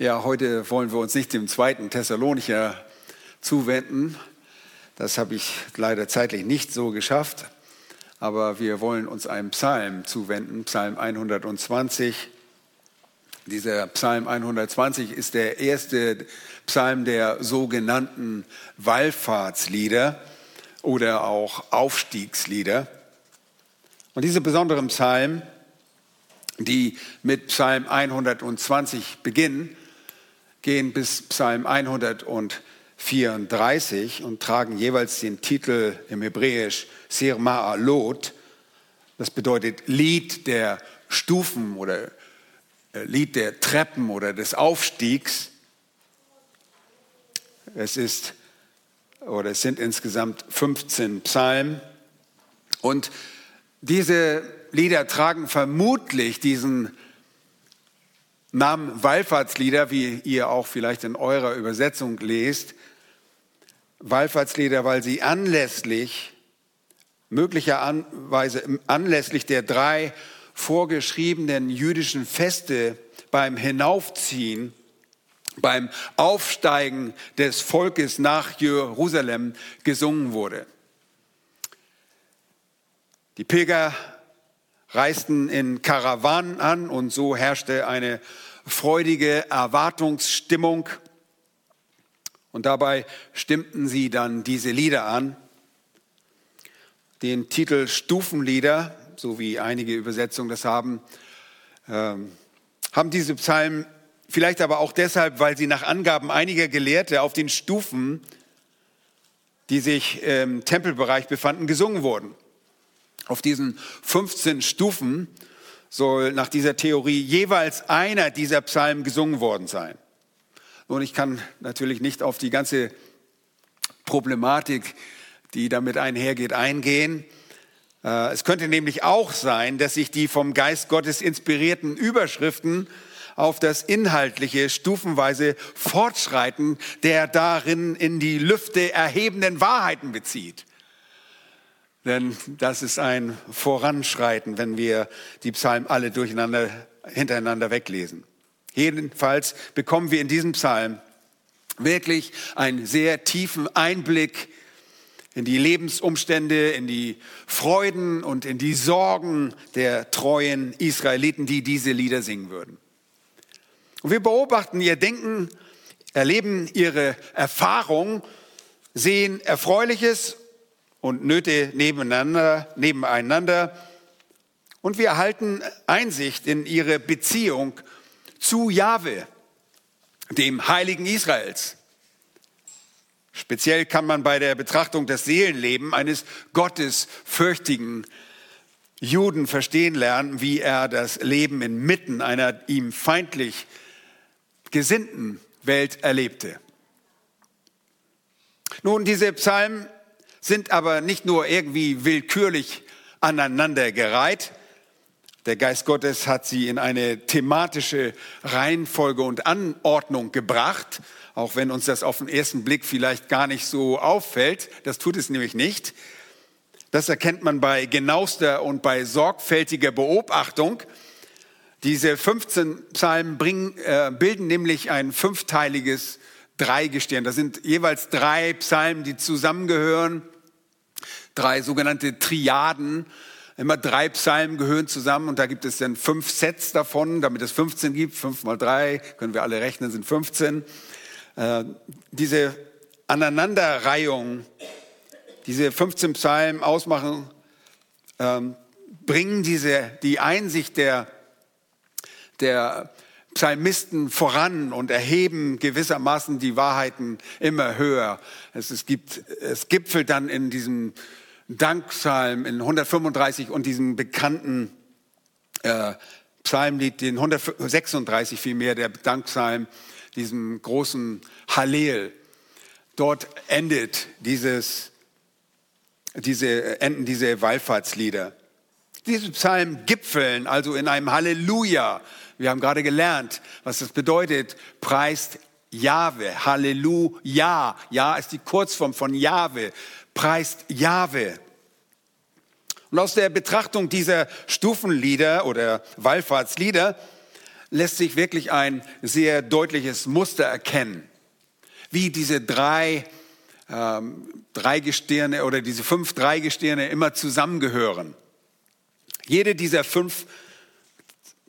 Ja, heute wollen wir uns nicht dem zweiten Thessalonicher zuwenden. Das habe ich leider zeitlich nicht so geschafft. Aber wir wollen uns einem Psalm zuwenden, Psalm 120. Dieser Psalm 120 ist der erste Psalm der sogenannten Wallfahrtslieder oder auch Aufstiegslieder. Und diese besonderen Psalmen, die mit Psalm 120 beginnen, gehen bis Psalm 134 und tragen jeweils den Titel im Hebräisch Sir Ma'alot. Das bedeutet Lied der Stufen oder äh, Lied der Treppen oder des Aufstiegs. Es ist oder es sind insgesamt 15 Psalmen und diese Lieder tragen vermutlich diesen Namen Wallfahrtslieder, wie ihr auch vielleicht in eurer Übersetzung lest, Wallfahrtslieder, weil sie anlässlich, möglicherweise anlässlich der drei vorgeschriebenen jüdischen Feste beim Hinaufziehen, beim Aufsteigen des Volkes nach Jerusalem gesungen wurde. Die Pilger reisten in Karawanen an und so herrschte eine freudige Erwartungsstimmung. Und dabei stimmten sie dann diese Lieder an. Den Titel Stufenlieder, so wie einige Übersetzungen das haben, ähm, haben diese Psalmen vielleicht aber auch deshalb, weil sie nach Angaben einiger Gelehrte auf den Stufen, die sich im Tempelbereich befanden, gesungen wurden. Auf diesen 15 Stufen soll nach dieser Theorie jeweils einer dieser Psalmen gesungen worden sein. Nun, ich kann natürlich nicht auf die ganze Problematik, die damit einhergeht, eingehen. Äh, es könnte nämlich auch sein, dass sich die vom Geist Gottes inspirierten Überschriften auf das inhaltliche, stufenweise Fortschreiten der darin in die Lüfte erhebenden Wahrheiten bezieht. Denn das ist ein Voranschreiten, wenn wir die Psalmen alle durcheinander, hintereinander weglesen. Jedenfalls bekommen wir in diesem Psalm wirklich einen sehr tiefen Einblick in die Lebensumstände, in die Freuden und in die Sorgen der treuen Israeliten, die diese Lieder singen würden. Und wir beobachten ihr Denken, erleben ihre Erfahrung, sehen Erfreuliches und Nöte nebeneinander, nebeneinander. Und wir erhalten Einsicht in ihre Beziehung zu Jahwe, dem Heiligen Israels. Speziell kann man bei der Betrachtung des Seelenlebens eines gottesfürchtigen Juden verstehen lernen, wie er das Leben inmitten einer ihm feindlich gesinnten Welt erlebte. Nun, diese Psalmen sind aber nicht nur irgendwie willkürlich aneinandergereiht. Der Geist Gottes hat sie in eine thematische Reihenfolge und Anordnung gebracht, auch wenn uns das auf den ersten Blick vielleicht gar nicht so auffällt. Das tut es nämlich nicht. Das erkennt man bei genauester und bei sorgfältiger Beobachtung. Diese 15 Psalmen bringen, äh, bilden nämlich ein fünfteiliges Dreigestirn. Das sind jeweils drei Psalmen, die zusammengehören. Drei sogenannte Triaden. Immer drei Psalmen gehören zusammen und da gibt es dann fünf Sets davon, damit es 15 gibt. Fünf mal drei, können wir alle rechnen, sind 15. Äh, diese Aneinanderreihung, diese 15 Psalmen ausmachen, ähm, bringen diese, die Einsicht der, der Psalmisten voran und erheben gewissermaßen die Wahrheiten immer höher. Es, es, gibt, es gipfelt dann in diesem Dankpsalm in 135 und diesem bekannten äh, Psalmlied, den 136 vielmehr, der Dankpsalm, diesem großen Hallel. Dort endet dieses, diese, enden diese Wallfahrtslieder. Diese Psalmen gipfeln also in einem Halleluja, wir haben gerade gelernt, was das bedeutet. Preist Jahwe. Halleluja. Ja ist die Kurzform von Jahwe. Preist Jahwe. Und aus der Betrachtung dieser Stufenlieder oder Wallfahrtslieder lässt sich wirklich ein sehr deutliches Muster erkennen, wie diese drei ähm, Dreigestirne oder diese fünf Dreigestirne immer zusammengehören. Jede dieser fünf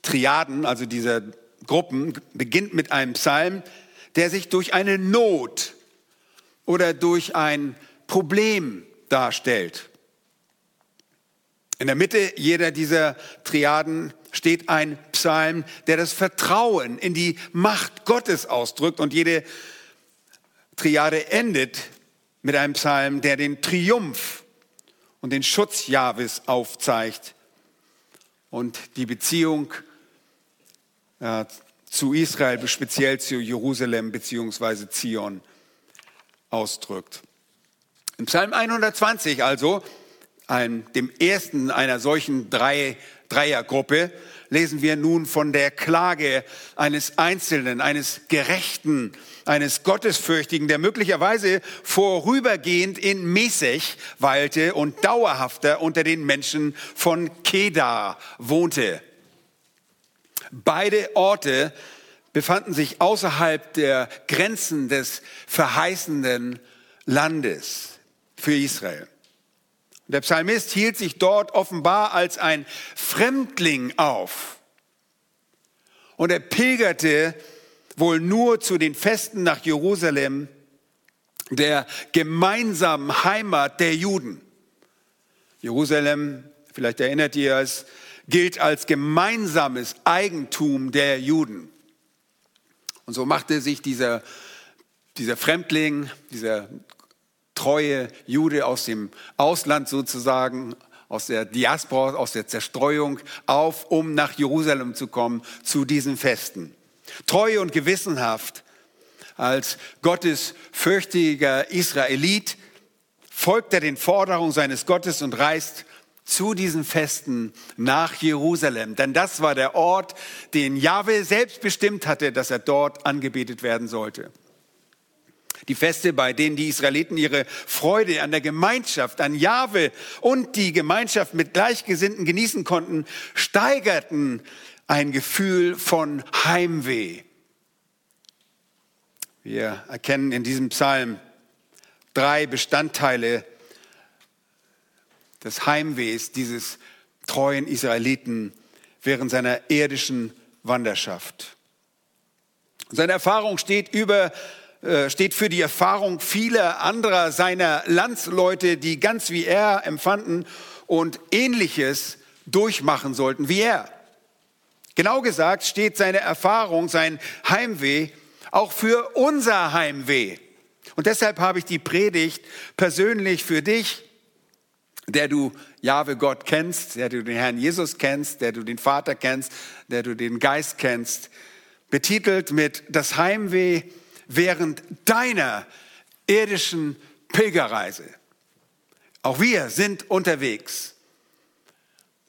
Triaden, also dieser Gruppen, beginnt mit einem Psalm, der sich durch eine Not oder durch ein Problem darstellt. In der Mitte jeder dieser Triaden steht ein Psalm, der das Vertrauen in die Macht Gottes ausdrückt und jede Triade endet mit einem Psalm, der den Triumph und den Schutz Jahwes aufzeigt und die Beziehung äh, zu Israel, speziell zu Jerusalem bzw. Zion ausdrückt. Im Psalm 120 also, ein, dem ersten einer solchen drei, Dreiergruppe, lesen wir nun von der Klage eines Einzelnen, eines Gerechten, eines Gottesfürchtigen, der möglicherweise vorübergehend in Mesech weilte und dauerhafter unter den Menschen von Kedar wohnte. Beide Orte befanden sich außerhalb der Grenzen des verheißenden Landes für Israel. Der Psalmist hielt sich dort offenbar als ein Fremdling auf. Und er pilgerte wohl nur zu den Festen nach Jerusalem, der gemeinsamen Heimat der Juden. Jerusalem, vielleicht erinnert ihr es, gilt als gemeinsames Eigentum der Juden. Und so machte sich dieser, dieser Fremdling, dieser treue Jude aus dem Ausland sozusagen, aus der Diaspora, aus der Zerstreuung auf, um nach Jerusalem zu kommen zu diesen Festen. Treu und gewissenhaft als gottesfürchtiger Israelit folgt er den Forderungen seines Gottes und reist zu diesen Festen nach Jerusalem. Denn das war der Ort, den Jahwe selbst bestimmt hatte, dass er dort angebetet werden sollte. Die Feste, bei denen die Israeliten ihre Freude an der Gemeinschaft, an Jahwe und die Gemeinschaft mit Gleichgesinnten genießen konnten, steigerten ein Gefühl von Heimweh. Wir erkennen in diesem Psalm drei Bestandteile des Heimwehs dieses treuen Israeliten während seiner irdischen Wanderschaft. Seine Erfahrung steht über steht für die Erfahrung vieler anderer seiner Landsleute, die ganz wie er empfanden und ähnliches durchmachen sollten wie er. Genau gesagt steht seine Erfahrung, sein Heimweh auch für unser Heimweh. Und deshalb habe ich die Predigt persönlich für dich der du Jahwe Gott kennst, der du den Herrn Jesus kennst, der du den Vater kennst, der du den Geist kennst, betitelt mit das Heimweh während deiner irdischen Pilgerreise. Auch wir sind unterwegs.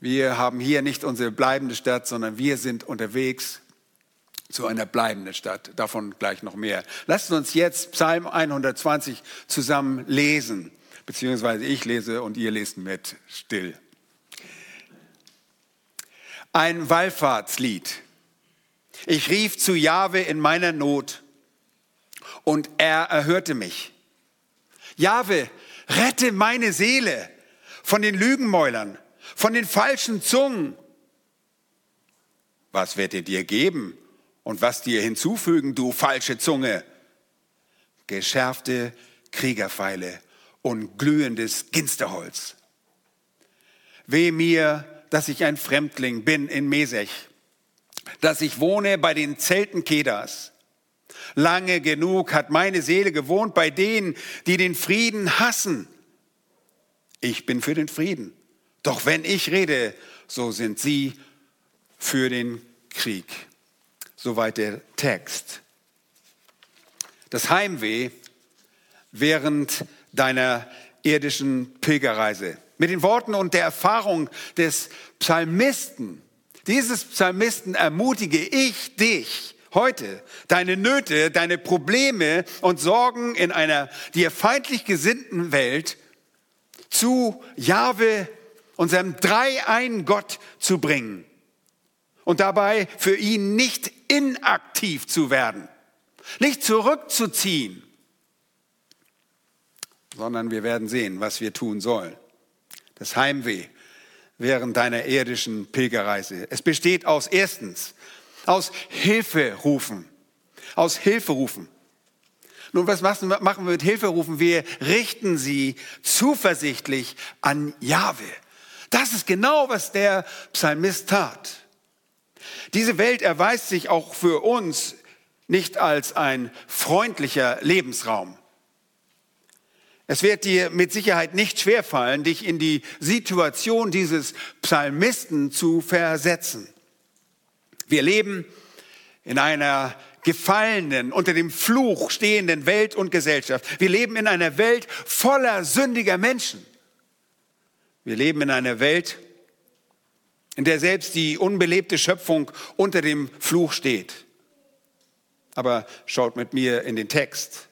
Wir haben hier nicht unsere bleibende Stadt, sondern wir sind unterwegs zu einer bleibenden Stadt. Davon gleich noch mehr. Lasst uns jetzt Psalm 120 zusammen lesen beziehungsweise ich lese und ihr lest mit still. Ein Wallfahrtslied. Ich rief zu Jahwe in meiner Not und er erhörte mich. Jahwe, rette meine Seele von den Lügenmäulern, von den falschen Zungen. Was wird er dir geben und was dir hinzufügen, du falsche Zunge? Geschärfte Kriegerpfeile und glühendes Ginsterholz. Weh mir, dass ich ein Fremdling bin in Mesech, dass ich wohne bei den Zelten Kedas. Lange genug hat meine Seele gewohnt bei denen, die den Frieden hassen. Ich bin für den Frieden. Doch wenn ich rede, so sind sie für den Krieg. Soweit der Text. Das Heimweh während deiner irdischen Pilgerreise. Mit den Worten und der Erfahrung des Psalmisten, dieses Psalmisten ermutige ich dich heute, deine Nöte, deine Probleme und Sorgen in einer dir feindlich gesinnten Welt zu Jahwe, unserem dreieinen Gott zu bringen und dabei für ihn nicht inaktiv zu werden, nicht zurückzuziehen, sondern wir werden sehen, was wir tun sollen. Das Heimweh während deiner irdischen Pilgerreise. Es besteht aus erstens, aus Hilferufen, aus Hilferufen. Nun, was machen wir mit Hilferufen? Wir richten sie zuversichtlich an Jahwe. Das ist genau, was der Psalmist tat. Diese Welt erweist sich auch für uns nicht als ein freundlicher Lebensraum. Es wird dir mit Sicherheit nicht schwerfallen, dich in die Situation dieses Psalmisten zu versetzen. Wir leben in einer gefallenen, unter dem Fluch stehenden Welt und Gesellschaft. Wir leben in einer Welt voller sündiger Menschen. Wir leben in einer Welt, in der selbst die unbelebte Schöpfung unter dem Fluch steht. Aber schaut mit mir in den Text.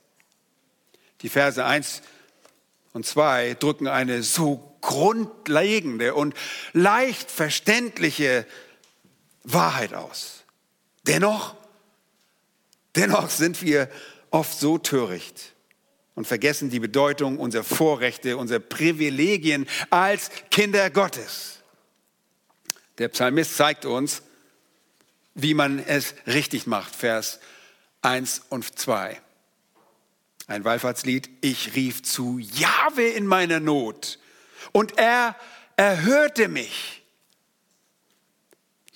Die Verse 1 und 2 drücken eine so grundlegende und leicht verständliche Wahrheit aus. Dennoch, dennoch sind wir oft so töricht und vergessen die Bedeutung unserer Vorrechte, unserer Privilegien als Kinder Gottes. Der Psalmist zeigt uns, wie man es richtig macht. Vers 1 und 2. Ein Wallfahrtslied. Ich rief zu Jahwe in meiner Not und er erhörte mich.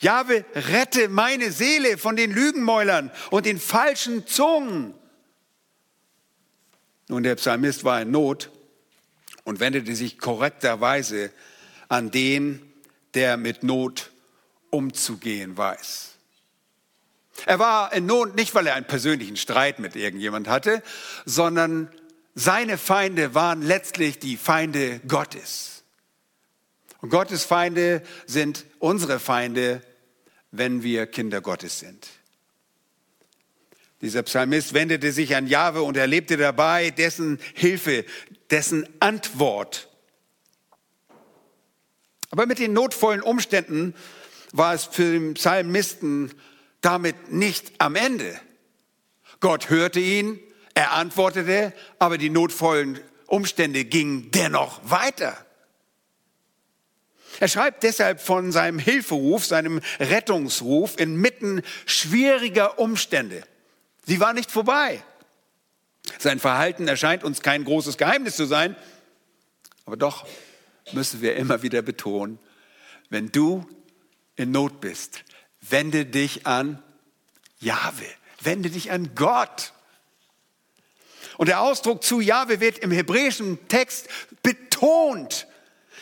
Jahwe, rette meine Seele von den Lügenmäulern und den falschen Zungen. Nun, der Psalmist war in Not und wendete sich korrekterweise an den, der mit Not umzugehen weiß. Er war in Not nicht, weil er einen persönlichen Streit mit irgendjemand hatte, sondern seine Feinde waren letztlich die Feinde Gottes. Und Gottes Feinde sind unsere Feinde, wenn wir Kinder Gottes sind. Dieser Psalmist wendete sich an Jahwe und erlebte dabei dessen Hilfe, dessen Antwort. Aber mit den notvollen Umständen war es für den Psalmisten damit nicht am Ende. Gott hörte ihn, er antwortete, aber die notvollen Umstände gingen dennoch weiter. Er schreibt deshalb von seinem Hilferuf, seinem Rettungsruf inmitten schwieriger Umstände. Sie war nicht vorbei. Sein Verhalten erscheint uns kein großes Geheimnis zu sein, aber doch müssen wir immer wieder betonen, wenn du in Not bist, wende dich an Jahwe, wende dich an Gott. Und der Ausdruck zu Jahwe wird im hebräischen Text betont.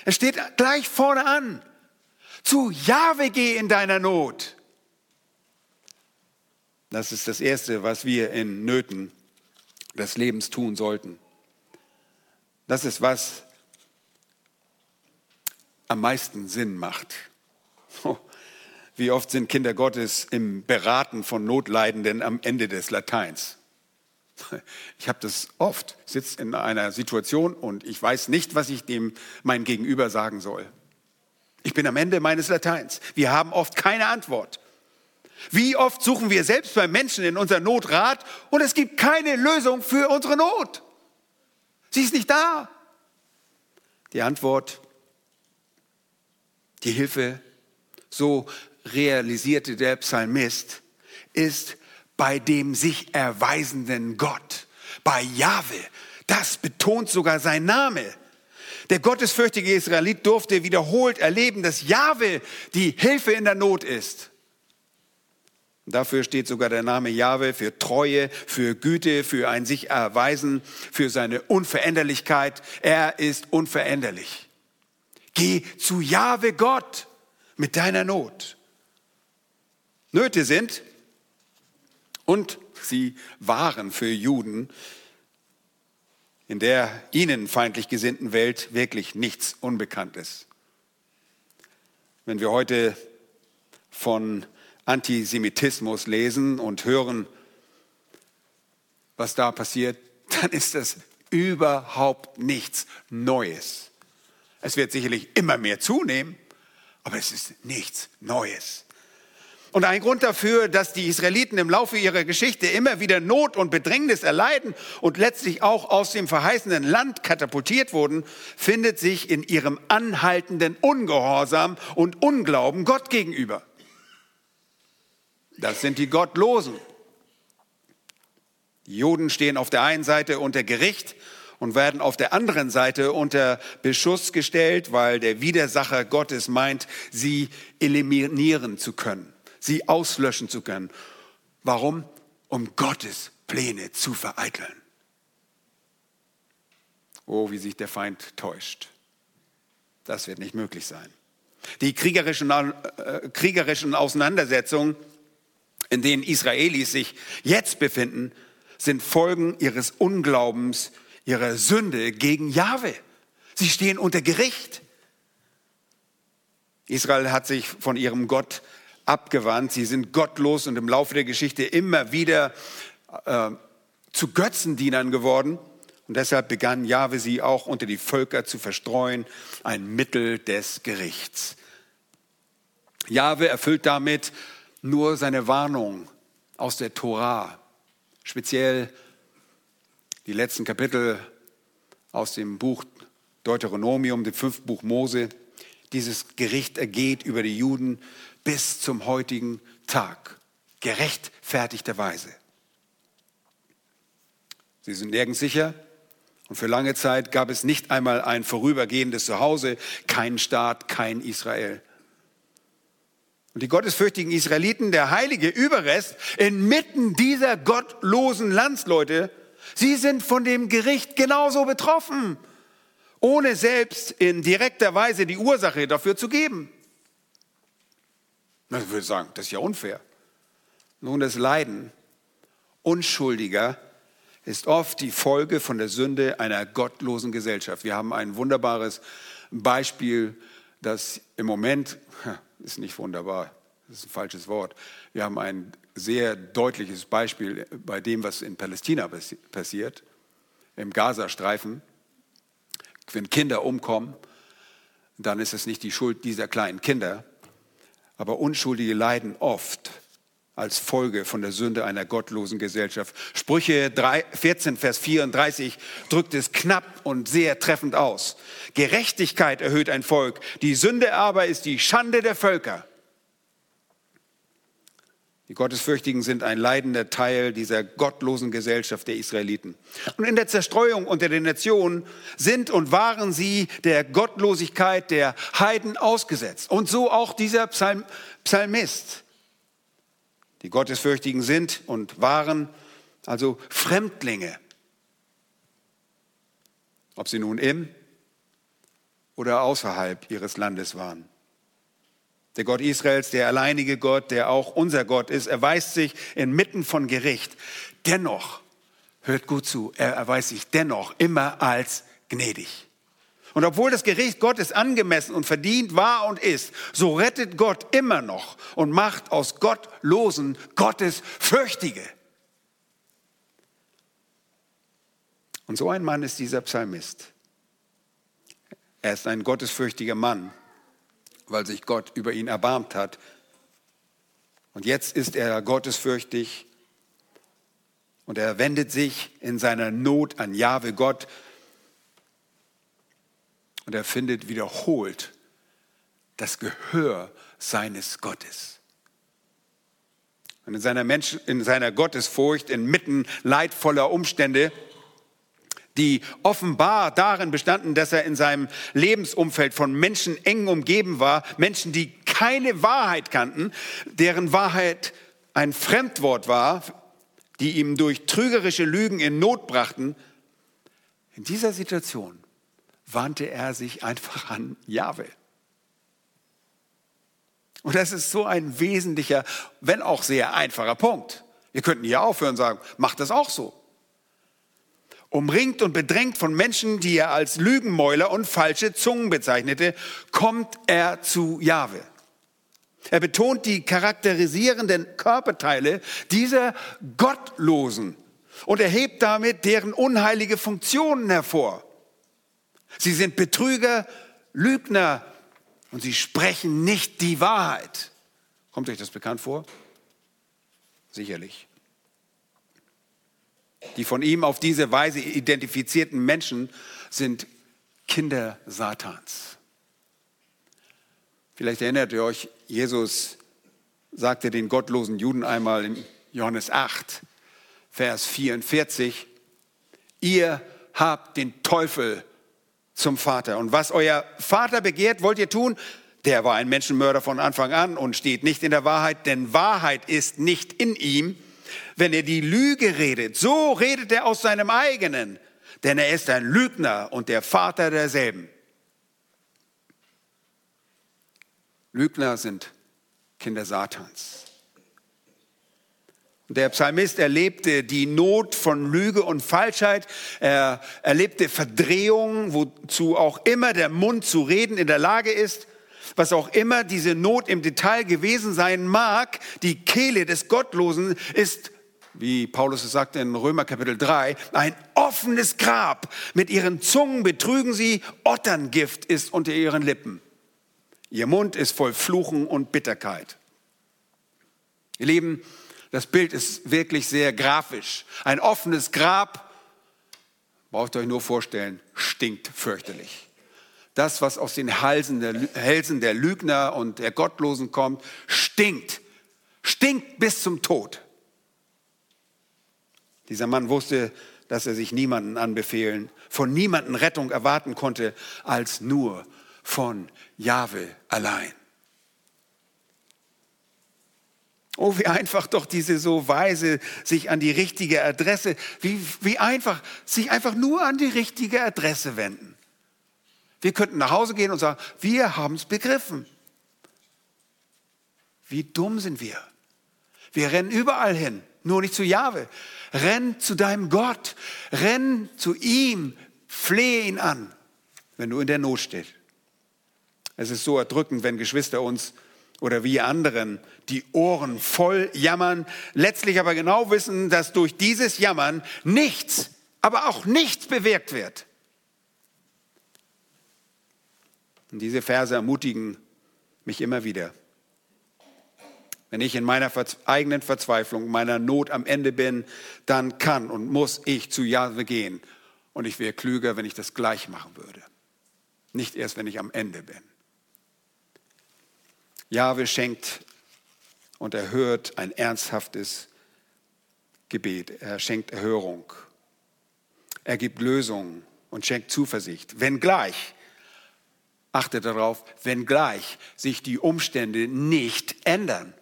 Es steht gleich vorne an. Zu Jahwe geh in deiner Not. Das ist das Erste, was wir in Nöten des Lebens tun sollten. Das ist, was am meisten Sinn macht. Wie oft sind Kinder Gottes im Beraten von Notleidenden am Ende des Lateins? Ich habe das oft, sitze in einer Situation und ich weiß nicht, was ich dem mein Gegenüber sagen soll. Ich bin am Ende meines Lateins. Wir haben oft keine Antwort. Wie oft suchen wir selbst bei Menschen in unserer Not Rat und es gibt keine Lösung für unsere Not. Sie ist nicht da. Die Antwort, die Hilfe, so realisierte der Psalmist, ist bei dem sich erweisenden Gott, bei Jahwe. Das betont sogar sein Name. Der gottesfürchtige Israelit durfte wiederholt erleben, dass Jahwe die Hilfe in der Not ist. Dafür steht sogar der Name Jahwe für Treue, für Güte, für ein sich erweisen, für seine Unveränderlichkeit. Er ist unveränderlich. Geh zu Jahwe Gott mit deiner Not. Nöte sind und sie waren für Juden in der ihnen feindlich gesinnten Welt wirklich nichts Unbekanntes. Wenn wir heute von Antisemitismus lesen und hören, was da passiert, dann ist das überhaupt nichts Neues. Es wird sicherlich immer mehr zunehmen, aber es ist nichts Neues. Und ein Grund dafür, dass die Israeliten im Laufe ihrer Geschichte immer wieder Not und Bedrängnis erleiden und letztlich auch aus dem verheißenen Land katapultiert wurden, findet sich in ihrem anhaltenden Ungehorsam und Unglauben Gott gegenüber. Das sind die Gottlosen. Die Juden stehen auf der einen Seite unter Gericht und werden auf der anderen Seite unter Beschuss gestellt, weil der Widersacher Gottes meint, sie eliminieren zu können sie auslöschen zu können. Warum? Um Gottes Pläne zu vereiteln. Oh, wie sich der Feind täuscht. Das wird nicht möglich sein. Die kriegerischen, äh, kriegerischen Auseinandersetzungen, in denen Israelis sich jetzt befinden, sind Folgen ihres Unglaubens, ihrer Sünde gegen Jahwe. Sie stehen unter Gericht. Israel hat sich von ihrem Gott abgewandt, sie sind gottlos und im Laufe der Geschichte immer wieder äh, zu Götzendienern geworden. Und deshalb begann Jahwe sie auch unter die Völker zu verstreuen, ein Mittel des Gerichts. Jahwe erfüllt damit nur seine Warnung aus der Tora, speziell die letzten Kapitel aus dem Buch Deuteronomium, dem fünften Buch Mose. Dieses Gericht ergeht über die Juden bis zum heutigen Tag, gerechtfertigterweise. Sie sind nirgends sicher und für lange Zeit gab es nicht einmal ein vorübergehendes Zuhause, keinen Staat, kein Israel. Und die gottesfürchtigen Israeliten, der heilige Überrest inmitten dieser gottlosen Landsleute, sie sind von dem Gericht genauso betroffen, ohne selbst in direkter Weise die Ursache dafür zu geben. Man würde sagen, das ist ja unfair. Nun, das Leiden Unschuldiger ist oft die Folge von der Sünde einer gottlosen Gesellschaft. Wir haben ein wunderbares Beispiel, das im Moment, ist nicht wunderbar, das ist ein falsches Wort, wir haben ein sehr deutliches Beispiel bei dem, was in Palästina passiert, im Gazastreifen. Wenn Kinder umkommen, dann ist es nicht die Schuld dieser kleinen Kinder, aber Unschuldige leiden oft als Folge von der Sünde einer gottlosen Gesellschaft. Sprüche 14, Vers 34 drückt es knapp und sehr treffend aus. Gerechtigkeit erhöht ein Volk, die Sünde aber ist die Schande der Völker. Die Gottesfürchtigen sind ein leidender Teil dieser gottlosen Gesellschaft der Israeliten. Und in der Zerstreuung unter den Nationen sind und waren sie der Gottlosigkeit der Heiden ausgesetzt. Und so auch dieser Psalm, Psalmist. Die Gottesfürchtigen sind und waren also Fremdlinge. Ob sie nun im oder außerhalb ihres Landes waren. Der Gott Israels, der alleinige Gott, der auch unser Gott ist, erweist sich inmitten von Gericht. Dennoch, hört gut zu, er erweist sich dennoch immer als gnädig. Und obwohl das Gericht Gottes angemessen und verdient war und ist, so rettet Gott immer noch und macht aus Gottlosen Gottes Fürchtige. Und so ein Mann ist dieser Psalmist. Er ist ein gottesfürchtiger Mann weil sich Gott über ihn erbarmt hat. Und jetzt ist er gottesfürchtig und er wendet sich in seiner Not an Jahwe Gott und er findet wiederholt das Gehör seines Gottes. Und in seiner, Menschen, in seiner Gottesfurcht, inmitten leidvoller Umstände, die offenbar darin bestanden, dass er in seinem Lebensumfeld von Menschen eng umgeben war, Menschen, die keine Wahrheit kannten, deren Wahrheit ein Fremdwort war, die ihm durch trügerische Lügen in Not brachten. In dieser Situation wandte er sich einfach an Jahwe. Und das ist so ein wesentlicher, wenn auch sehr einfacher Punkt. Wir könnten hier aufhören und sagen, macht das auch so umringt und bedrängt von Menschen, die er als Lügenmäuler und falsche Zungen bezeichnete, kommt er zu Jahwe. Er betont die charakterisierenden Körperteile dieser Gottlosen und erhebt damit deren unheilige Funktionen hervor. Sie sind Betrüger, Lügner und sie sprechen nicht die Wahrheit. Kommt euch das bekannt vor? Sicherlich. Die von ihm auf diese Weise identifizierten Menschen sind Kinder Satans. Vielleicht erinnert ihr euch, Jesus sagte den gottlosen Juden einmal in Johannes 8, Vers 44, ihr habt den Teufel zum Vater. Und was euer Vater begehrt, wollt ihr tun? Der war ein Menschenmörder von Anfang an und steht nicht in der Wahrheit, denn Wahrheit ist nicht in ihm. Wenn er die Lüge redet, so redet er aus seinem eigenen, denn er ist ein Lügner und der Vater derselben. Lügner sind Kinder Satans. Der Psalmist erlebte die Not von Lüge und Falschheit. Er erlebte Verdrehungen, wozu auch immer der Mund zu reden in der Lage ist. Was auch immer diese Not im Detail gewesen sein mag, die Kehle des Gottlosen ist, wie Paulus es sagte in Römer Kapitel 3, ein offenes Grab. Mit ihren Zungen betrügen sie, Otterngift ist unter ihren Lippen. Ihr Mund ist voll Fluchen und Bitterkeit. Ihr Lieben, das Bild ist wirklich sehr grafisch. Ein offenes Grab, braucht ihr euch nur vorstellen, stinkt fürchterlich. Das, was aus den Halsen der, Hälsen der Lügner und der Gottlosen kommt, stinkt. Stinkt bis zum Tod. Dieser Mann wusste, dass er sich niemanden anbefehlen, von niemanden Rettung erwarten konnte, als nur von Jahwe allein. Oh, wie einfach doch diese so weise sich an die richtige Adresse, wie, wie einfach, sich einfach nur an die richtige Adresse wenden. Wir könnten nach Hause gehen und sagen, wir haben es begriffen. Wie dumm sind wir? Wir rennen überall hin, nur nicht zu Jahwe. Renn zu deinem Gott, renn zu ihm, flehe ihn an, wenn du in der Not stehst. Es ist so erdrückend, wenn Geschwister uns oder wir anderen die Ohren voll jammern, letztlich aber genau wissen, dass durch dieses Jammern nichts, aber auch nichts bewirkt wird. Und diese Verse ermutigen mich immer wieder. Wenn ich in meiner eigenen Verzweiflung, meiner Not am Ende bin, dann kann und muss ich zu Jahwe gehen. Und ich wäre klüger, wenn ich das gleich machen würde. Nicht erst, wenn ich am Ende bin. Jahwe schenkt und erhört ein ernsthaftes Gebet. Er schenkt Erhörung. Er gibt Lösungen und schenkt Zuversicht. Wenngleich, achte darauf, wenngleich sich die Umstände nicht ändern.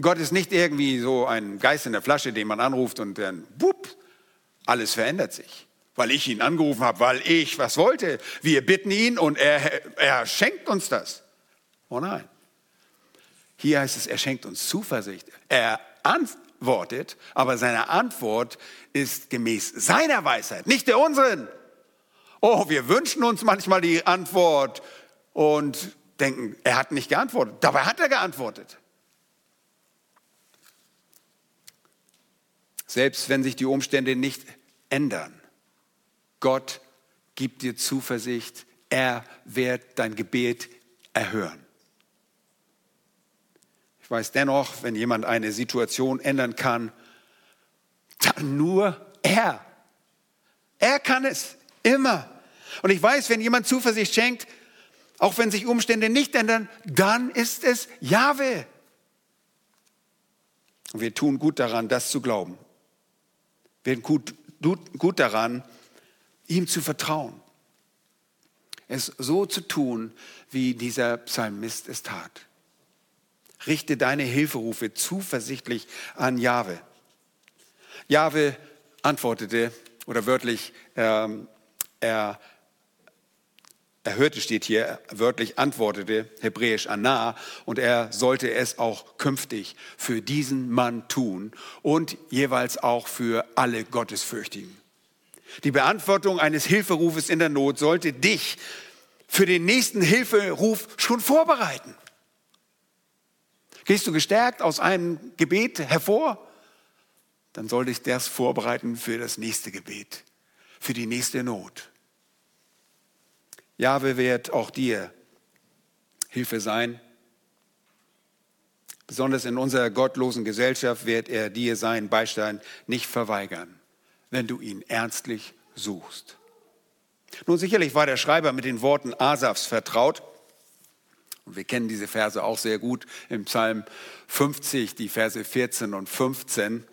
Gott ist nicht irgendwie so ein Geist in der Flasche, den man anruft und dann, wupp, alles verändert sich. Weil ich ihn angerufen habe, weil ich was wollte. Wir bitten ihn und er, er schenkt uns das. Oh nein. Hier heißt es, er schenkt uns Zuversicht. Er antwortet, aber seine Antwort ist gemäß seiner Weisheit, nicht der unseren. Oh, wir wünschen uns manchmal die Antwort und denken, er hat nicht geantwortet. Dabei hat er geantwortet. Selbst wenn sich die Umstände nicht ändern, Gott gibt dir Zuversicht, er wird dein Gebet erhören. Ich weiß dennoch, wenn jemand eine Situation ändern kann, dann nur er. Er kann es immer. Und ich weiß, wenn jemand Zuversicht schenkt, auch wenn sich Umstände nicht ändern, dann ist es Jahwe. Und wir tun gut daran, das zu glauben. Wir tun gut, gut daran, ihm zu vertrauen. Es so zu tun, wie dieser Psalmist es tat. Richte deine Hilferufe zuversichtlich an Jahwe. Jahwe antwortete, oder wörtlich, ähm, er, er hörte, steht hier, wörtlich antwortete, hebräisch Anna, und er sollte es auch künftig für diesen Mann tun und jeweils auch für alle Gottesfürchtigen. Die Beantwortung eines Hilferufes in der Not sollte dich für den nächsten Hilferuf schon vorbereiten. Gehst du gestärkt aus einem Gebet hervor? Dann soll dich das vorbereiten für das nächste Gebet, für die nächste Not. Jahwe wird auch dir Hilfe sein, Besonders in unserer gottlosen Gesellschaft wird er dir seinen Beistand nicht verweigern, wenn du ihn ernstlich suchst. Nun sicherlich war der Schreiber mit den Worten Asafs vertraut. Und wir kennen diese Verse auch sehr gut im Psalm 50, die Verse 14 und 15.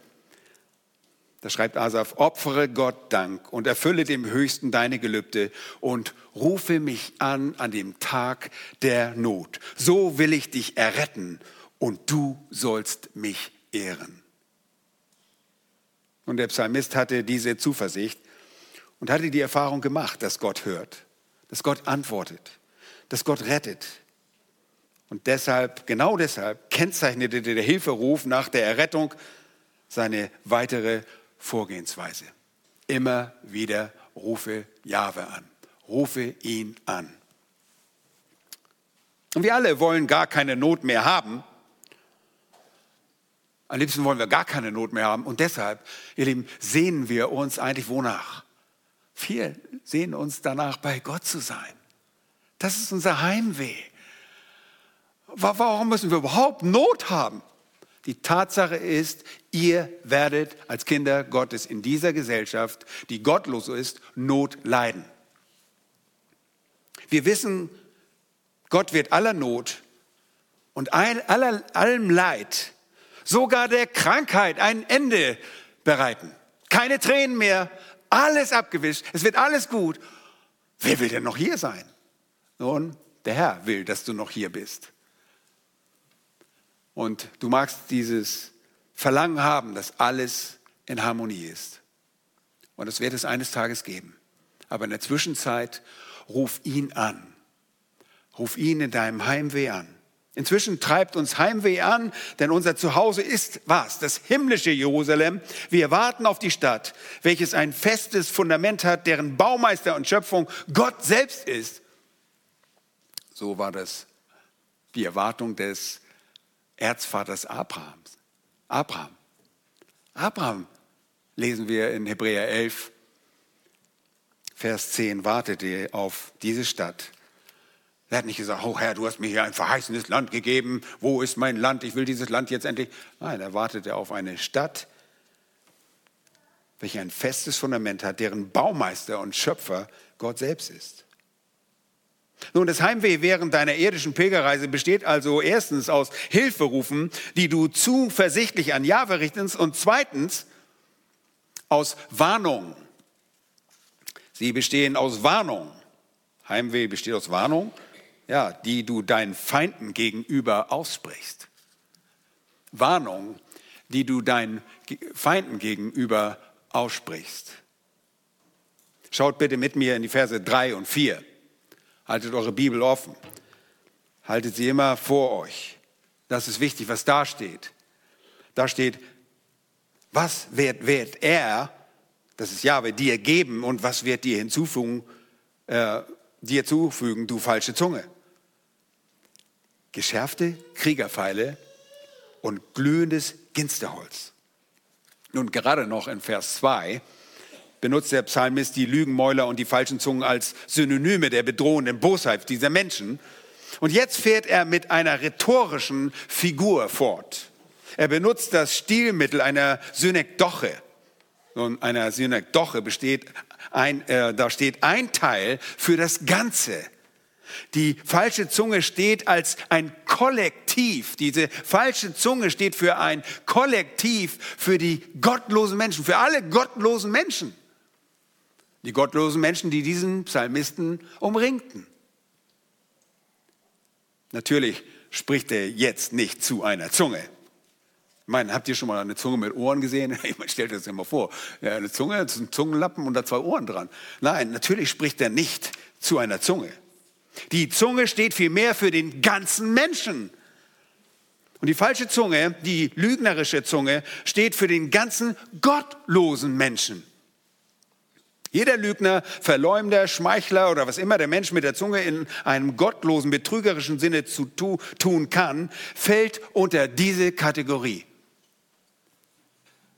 Da schreibt Asaf, opfere Gott Dank und erfülle dem Höchsten deine Gelübde und rufe mich an an dem Tag der Not. So will ich dich erretten und du sollst mich ehren. Und der Psalmist hatte diese Zuversicht und hatte die Erfahrung gemacht, dass Gott hört, dass Gott antwortet, dass Gott rettet. Und deshalb, genau deshalb, kennzeichnete der Hilferuf nach der Errettung seine weitere Vorgehensweise. Immer wieder rufe Jahwe an. Rufe ihn an. Und wir alle wollen gar keine Not mehr haben. Am liebsten wollen wir gar keine Not mehr haben. Und deshalb, ihr Lieben, sehnen wir uns eigentlich wonach? Wir sehnen uns danach, bei Gott zu sein. Das ist unser Heimweh. Warum müssen wir überhaupt Not haben? Die Tatsache ist, ihr werdet als Kinder Gottes in dieser Gesellschaft, die gottlos ist, Not leiden. Wir wissen, Gott wird aller Not und aller, allem Leid, sogar der Krankheit, ein Ende bereiten. Keine Tränen mehr, alles abgewischt, es wird alles gut. Wer will denn noch hier sein? Nun, der Herr will, dass du noch hier bist. Und du magst dieses Verlangen haben, dass alles in Harmonie ist. Und das wird es eines Tages geben. Aber in der Zwischenzeit ruf ihn an. Ruf ihn in deinem Heimweh an. Inzwischen treibt uns Heimweh an, denn unser Zuhause ist was? Das himmlische Jerusalem. Wir warten auf die Stadt, welches ein festes Fundament hat, deren Baumeister und Schöpfung Gott selbst ist. So war das die Erwartung des Erzvaters Abrahams. Abraham. Abraham lesen wir in Hebräer 11, Vers 10, wartete auf diese Stadt. Er hat nicht gesagt, oh Herr, du hast mir hier ein verheißenes Land gegeben. Wo ist mein Land? Ich will dieses Land jetzt endlich. Nein, er wartete auf eine Stadt, welche ein festes Fundament hat, deren Baumeister und Schöpfer Gott selbst ist. Nun, das Heimweh während deiner irdischen Pilgerreise besteht also erstens aus Hilferufen, die du zuversichtlich an Jahwe richtest und zweitens aus Warnung. Sie bestehen aus Warnung. Heimweh besteht aus Warnung, ja, die du deinen Feinden gegenüber aussprichst. Warnung, die du deinen Feinden gegenüber aussprichst. Schaut bitte mit mir in die Verse 3 und 4. Haltet eure Bibel offen. Haltet sie immer vor euch. Das ist wichtig, was da steht. Da steht, was wird, wird er, das ist Jahwe, dir geben und was wird dir hinzufügen, äh, dir zufügen, du falsche Zunge. Geschärfte Kriegerpfeile und glühendes Ginsterholz. Nun gerade noch in Vers 2 benutzt der Psalmist die Lügenmäuler und die falschen Zungen als Synonyme der bedrohenden Bosheit dieser Menschen. Und jetzt fährt er mit einer rhetorischen Figur fort. Er benutzt das Stilmittel einer Synekdoche. Und einer Synekdoche besteht ein, äh, da steht ein Teil für das Ganze. Die falsche Zunge steht als ein Kollektiv. Diese falsche Zunge steht für ein Kollektiv für die gottlosen Menschen, für alle gottlosen Menschen. Die gottlosen Menschen, die diesen Psalmisten umringten. Natürlich spricht er jetzt nicht zu einer Zunge. Ich meine, habt ihr schon mal eine Zunge mit Ohren gesehen? Ich meine, stellt das immer vor. Eine Zunge, das ist ein Zungenlappen und da zwei Ohren dran. Nein, natürlich spricht er nicht zu einer Zunge. Die Zunge steht vielmehr für den ganzen Menschen. Und die falsche Zunge, die lügnerische Zunge, steht für den ganzen gottlosen Menschen. Jeder Lügner, Verleumder, Schmeichler oder was immer der Mensch mit der Zunge in einem gottlosen, betrügerischen Sinne zu tun kann, fällt unter diese Kategorie.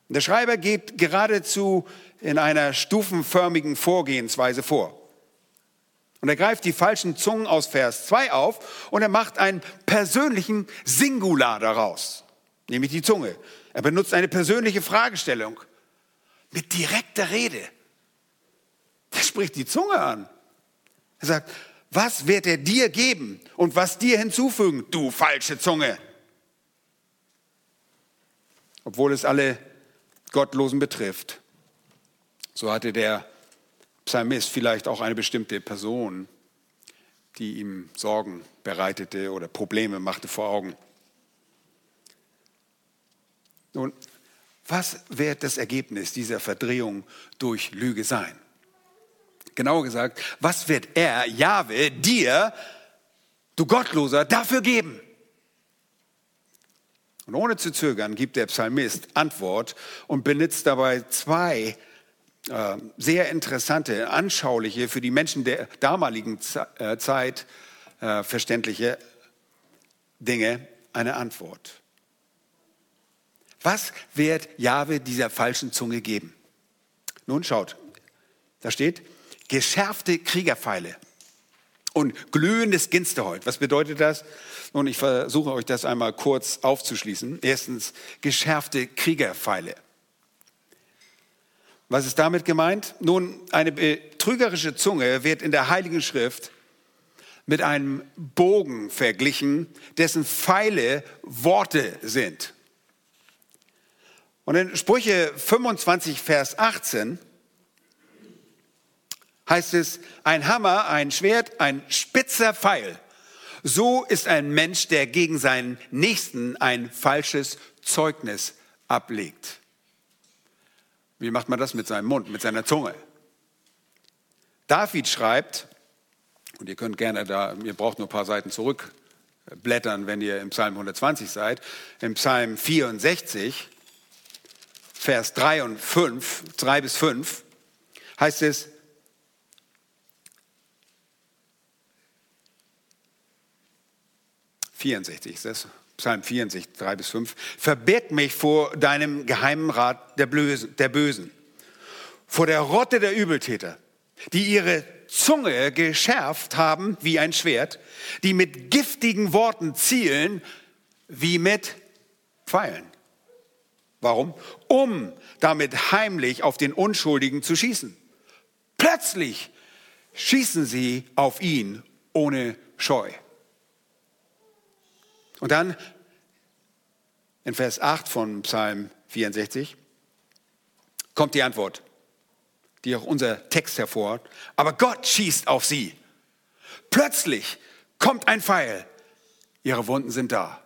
Der Schreiber geht geradezu in einer stufenförmigen Vorgehensweise vor. Und er greift die falschen Zungen aus Vers 2 auf und er macht einen persönlichen Singular daraus, nämlich die Zunge. Er benutzt eine persönliche Fragestellung mit direkter Rede. Er spricht die Zunge an. Er sagt, was wird er dir geben und was dir hinzufügen, du falsche Zunge? Obwohl es alle Gottlosen betrifft. So hatte der Psalmist vielleicht auch eine bestimmte Person, die ihm Sorgen bereitete oder Probleme machte vor Augen. Nun, was wird das Ergebnis dieser Verdrehung durch Lüge sein? Genauer gesagt, was wird er, Jahwe, dir, du Gottloser, dafür geben? Und ohne zu zögern gibt der Psalmist Antwort und benutzt dabei zwei äh, sehr interessante, anschauliche, für die Menschen der damaligen äh, Zeit äh, verständliche Dinge eine Antwort. Was wird Jahwe dieser falschen Zunge geben? Nun schaut, da steht geschärfte Kriegerpfeile und glühendes Ginsterholz. Was bedeutet das? Nun, ich versuche euch das einmal kurz aufzuschließen. Erstens, geschärfte Kriegerpfeile. Was ist damit gemeint? Nun, eine betrügerische Zunge wird in der Heiligen Schrift mit einem Bogen verglichen, dessen Pfeile Worte sind. Und in Sprüche 25, Vers 18 heißt es, ein Hammer, ein Schwert, ein spitzer Pfeil. So ist ein Mensch, der gegen seinen Nächsten ein falsches Zeugnis ablegt. Wie macht man das mit seinem Mund, mit seiner Zunge? David schreibt, und ihr könnt gerne da, ihr braucht nur ein paar Seiten zurückblättern, wenn ihr im Psalm 120 seid, im Psalm 64, Vers 3 und 5, 3 bis 5, heißt es, »64 ist das, Psalm 64, 3 bis 5. Verbirg mich vor deinem geheimen Rat der Bösen, vor der Rotte der Übeltäter, die ihre Zunge geschärft haben wie ein Schwert, die mit giftigen Worten zielen wie mit Pfeilen. Warum? Um damit heimlich auf den Unschuldigen zu schießen. Plötzlich schießen sie auf ihn ohne Scheu. Und dann in Vers 8 von Psalm 64 kommt die Antwort, die auch unser Text hervor. Aber Gott schießt auf sie. Plötzlich kommt ein Pfeil. Ihre Wunden sind da.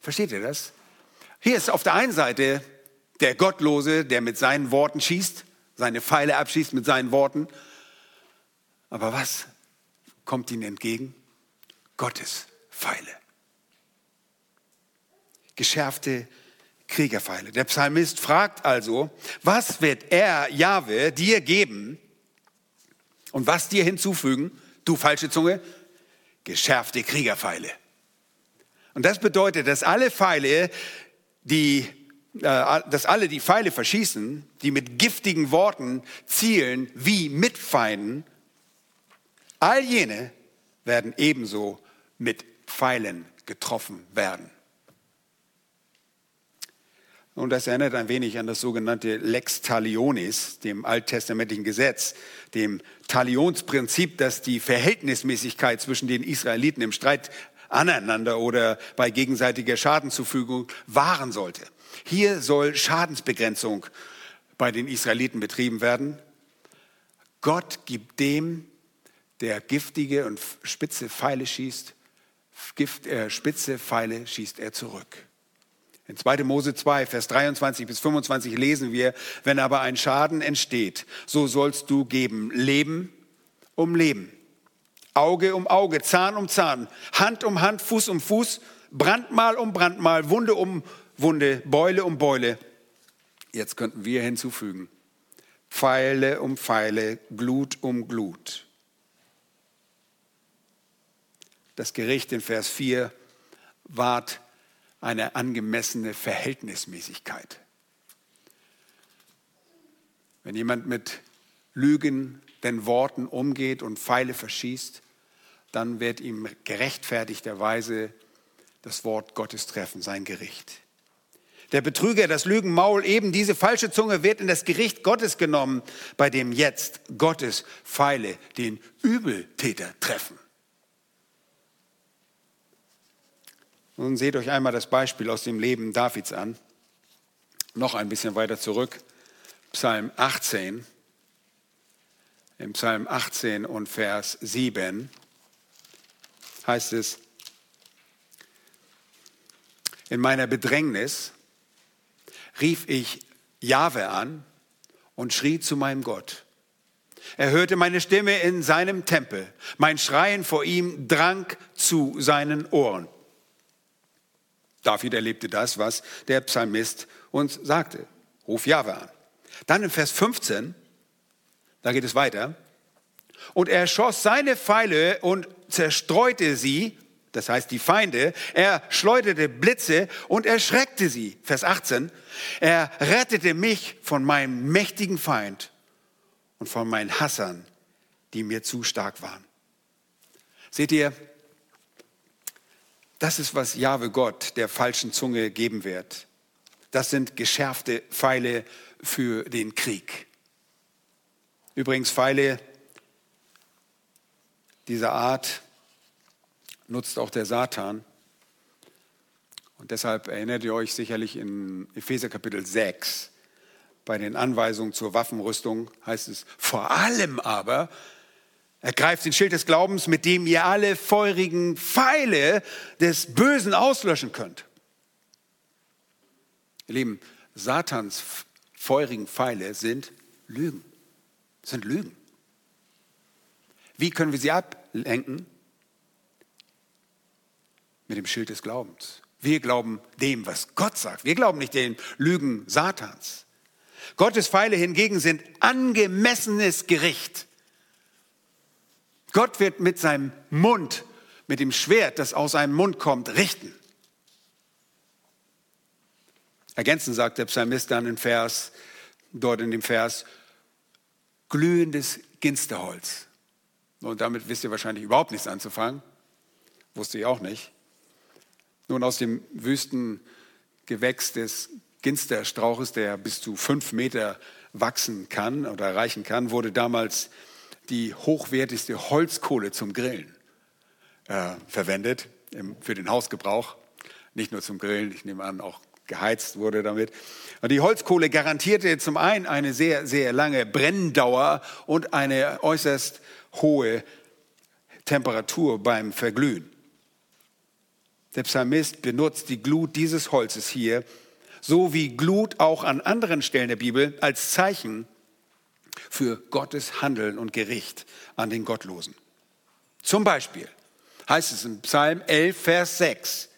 Versteht ihr das? Hier ist auf der einen Seite der Gottlose, der mit seinen Worten schießt, seine Pfeile abschießt mit seinen Worten. Aber was kommt ihnen entgegen? Gottes Pfeile. Geschärfte Kriegerpfeile. Der Psalmist fragt also, was wird er, Jahwe, dir geben und was dir hinzufügen, du falsche Zunge? Geschärfte Kriegerpfeile. Und das bedeutet, dass alle Pfeile, die, äh, dass alle die Pfeile verschießen, die mit giftigen Worten zielen wie mit Feinden, all jene werden ebenso mit Pfeilen getroffen werden. Und das erinnert ein wenig an das sogenannte Lex Talionis, dem alttestamentlichen Gesetz, dem Talionsprinzip, das die Verhältnismäßigkeit zwischen den Israeliten im Streit aneinander oder bei gegenseitiger Schadenzufügung wahren sollte. Hier soll Schadensbegrenzung bei den Israeliten betrieben werden. Gott gibt dem, der giftige und spitze Pfeile schießt, Gift, äh, spitze Pfeile schießt er zurück. In 2. Mose 2, Vers 23 bis 25 lesen wir, wenn aber ein Schaden entsteht, so sollst du geben Leben um Leben, Auge um Auge, Zahn um Zahn, Hand um Hand, Fuß um Fuß, Brandmal um Brandmal, Wunde um Wunde, Beule um Beule. Jetzt könnten wir hinzufügen, Pfeile um Pfeile, Glut um Glut. Das Gericht in Vers 4 wahrt eine angemessene Verhältnismäßigkeit. Wenn jemand mit Lügen den Worten umgeht und Pfeile verschießt, dann wird ihm gerechtfertigterweise das Wort Gottes treffen, sein Gericht. Der Betrüger, das Lügenmaul, eben diese falsche Zunge wird in das Gericht Gottes genommen, bei dem jetzt Gottes Pfeile den Übeltäter treffen. Nun seht euch einmal das Beispiel aus dem Leben Davids an. Noch ein bisschen weiter zurück, Psalm 18. Im Psalm 18 und Vers 7 heißt es, in meiner Bedrängnis rief ich Jahwe an und schrie zu meinem Gott. Er hörte meine Stimme in seinem Tempel. Mein Schreien vor ihm drang zu seinen Ohren. David erlebte das, was der Psalmist uns sagte. Ruf Jahwe an. Dann in Vers 15, da geht es weiter. Und er schoss seine Pfeile und zerstreute sie das heißt die Feinde, er schleuderte Blitze und erschreckte sie. Vers 18, er rettete mich von meinem mächtigen Feind und von meinen Hassern, die mir zu stark waren. Seht ihr, das ist, was Jahwe Gott der falschen Zunge geben wird. Das sind geschärfte Pfeile für den Krieg. Übrigens Pfeile dieser Art nutzt auch der Satan. Und deshalb erinnert ihr euch sicherlich in Epheser Kapitel 6 bei den Anweisungen zur Waffenrüstung heißt es vor allem aber, ergreift den Schild des Glaubens, mit dem ihr alle feurigen Pfeile des Bösen auslöschen könnt. Ihr Lieben, Satans feurigen Pfeile sind Lügen, sind Lügen. Wie können wir sie ablenken? mit dem Schild des Glaubens. Wir glauben dem, was Gott sagt. Wir glauben nicht den Lügen Satans. Gottes Pfeile hingegen sind angemessenes Gericht. Gott wird mit seinem Mund, mit dem Schwert, das aus seinem Mund kommt, richten. Ergänzend sagt der Psalmist dann in Vers, dort in dem Vers, glühendes Ginsterholz. Und damit wisst ihr wahrscheinlich überhaupt nichts anzufangen. Wusste ich auch nicht. Nun, aus dem Wüstengewächs des Ginsterstrauches, der bis zu fünf Meter wachsen kann oder erreichen kann, wurde damals die hochwertigste Holzkohle zum Grillen äh, verwendet, im, für den Hausgebrauch. Nicht nur zum Grillen, ich nehme an, auch geheizt wurde damit. Und die Holzkohle garantierte zum einen eine sehr, sehr lange Brenndauer und eine äußerst hohe Temperatur beim Verglühen. Der Psalmist benutzt die Glut dieses Holzes hier, so wie Glut auch an anderen Stellen der Bibel, als Zeichen für Gottes Handeln und Gericht an den Gottlosen. Zum Beispiel heißt es im Psalm 11, Vers 6,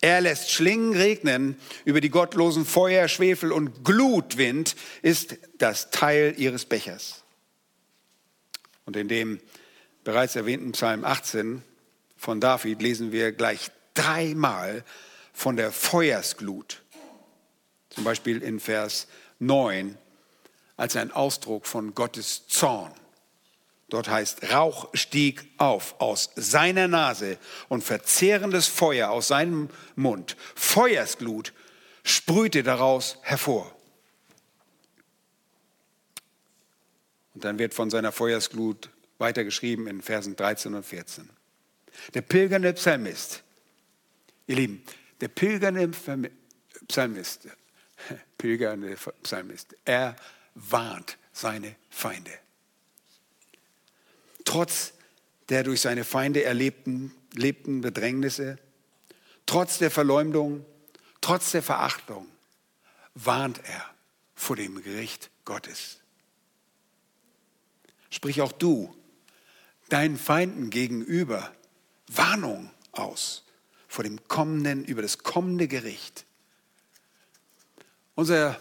er lässt Schlingen regnen über die gottlosen Feuer, Schwefel und Glutwind ist das Teil ihres Bechers. Und in dem bereits erwähnten Psalm 18 von David lesen wir gleich dreimal von der Feuersglut. Zum Beispiel in Vers 9 als ein Ausdruck von Gottes Zorn. Dort heißt, Rauch stieg auf aus seiner Nase und verzehrendes Feuer aus seinem Mund. Feuersglut sprühte daraus hervor. Und dann wird von seiner Feuersglut weitergeschrieben in Versen 13 und 14. Der pilgernde Psalmist, ihr Lieben, der pilgernde Psalmist, pilgernde Psalmist, er warnt seine Feinde. Trotz der durch seine Feinde erlebten lebten Bedrängnisse, trotz der Verleumdung, trotz der Verachtung, warnt er vor dem Gericht Gottes. Sprich auch du deinen Feinden gegenüber Warnung aus vor dem kommenden, über das kommende Gericht. Unser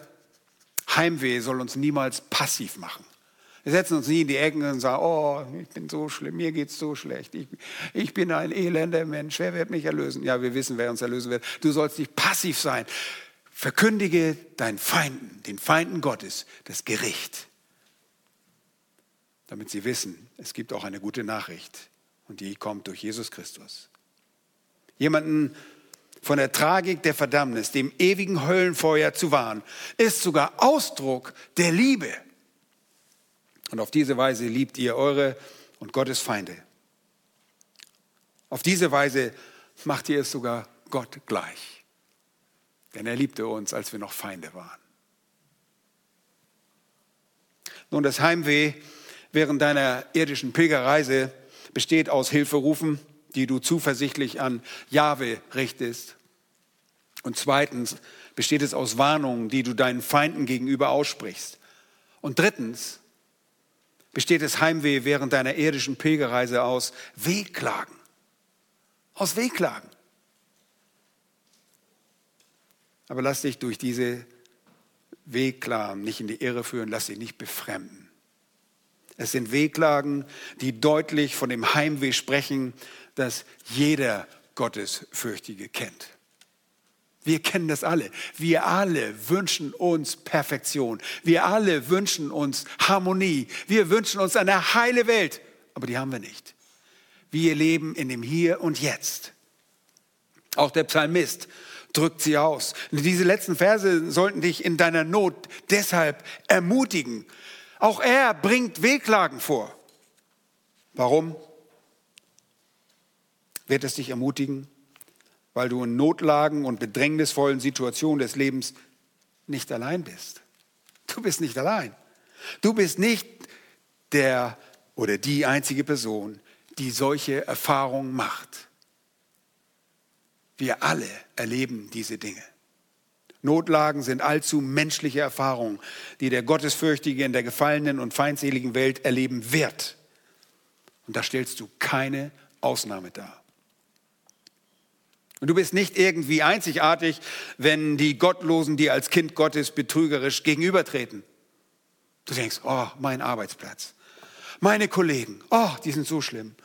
Heimweh soll uns niemals passiv machen. Wir setzen uns nie in die Ecken und sagen, oh, ich bin so schlimm, mir geht es so schlecht, ich, ich bin ein elender Mensch, wer wird mich erlösen? Ja, wir wissen, wer uns erlösen wird. Du sollst nicht passiv sein. Verkündige deinen Feinden, den Feinden Gottes, das Gericht. damit sie wissen, es gibt auch eine gute Nachricht und die kommt durch Jesus Christus. Jemanden von der Tragik der Verdammnis, dem ewigen Höllenfeuer zu warnen, ist sogar Ausdruck der Liebe. Und auf diese Weise liebt ihr eure und Gottes Feinde. Auf diese Weise macht ihr es sogar Gott gleich. Denn er liebte uns, als wir noch Feinde waren. Nun, das Heimweh während deiner irdischen Pilgerreise besteht aus Hilferufen, die du zuversichtlich an Jahwe richtest. Und zweitens besteht es aus Warnungen, die du deinen Feinden gegenüber aussprichst. Und drittens besteht das Heimweh während deiner irdischen Pilgerreise aus Wehklagen. Aus Wehklagen. Aber lass dich durch diese Wehklagen nicht in die Irre führen, lass dich nicht befremden. Es sind Wehklagen, die deutlich von dem Heimweh sprechen, das jeder Gottesfürchtige kennt. Wir kennen das alle. Wir alle wünschen uns Perfektion. Wir alle wünschen uns Harmonie. Wir wünschen uns eine heile Welt. Aber die haben wir nicht. Wir leben in dem Hier und Jetzt. Auch der Psalmist drückt sie aus. Diese letzten Verse sollten dich in deiner Not deshalb ermutigen, auch er bringt Wehklagen vor. Warum? Wird es dich ermutigen? Weil du in Notlagen und bedrängnisvollen Situationen des Lebens nicht allein bist. Du bist nicht allein. Du bist nicht der oder die einzige Person, die solche Erfahrungen macht. Wir alle erleben diese Dinge. Notlagen sind allzu menschliche Erfahrungen, die der Gottesfürchtige in der gefallenen und feindseligen Welt erleben wird. Und da stellst du keine Ausnahme dar. Und du bist nicht irgendwie einzigartig, wenn die Gottlosen dir als Kind Gottes betrügerisch gegenübertreten. Du denkst, oh, mein Arbeitsplatz, meine Kollegen, oh, die sind so schlimm.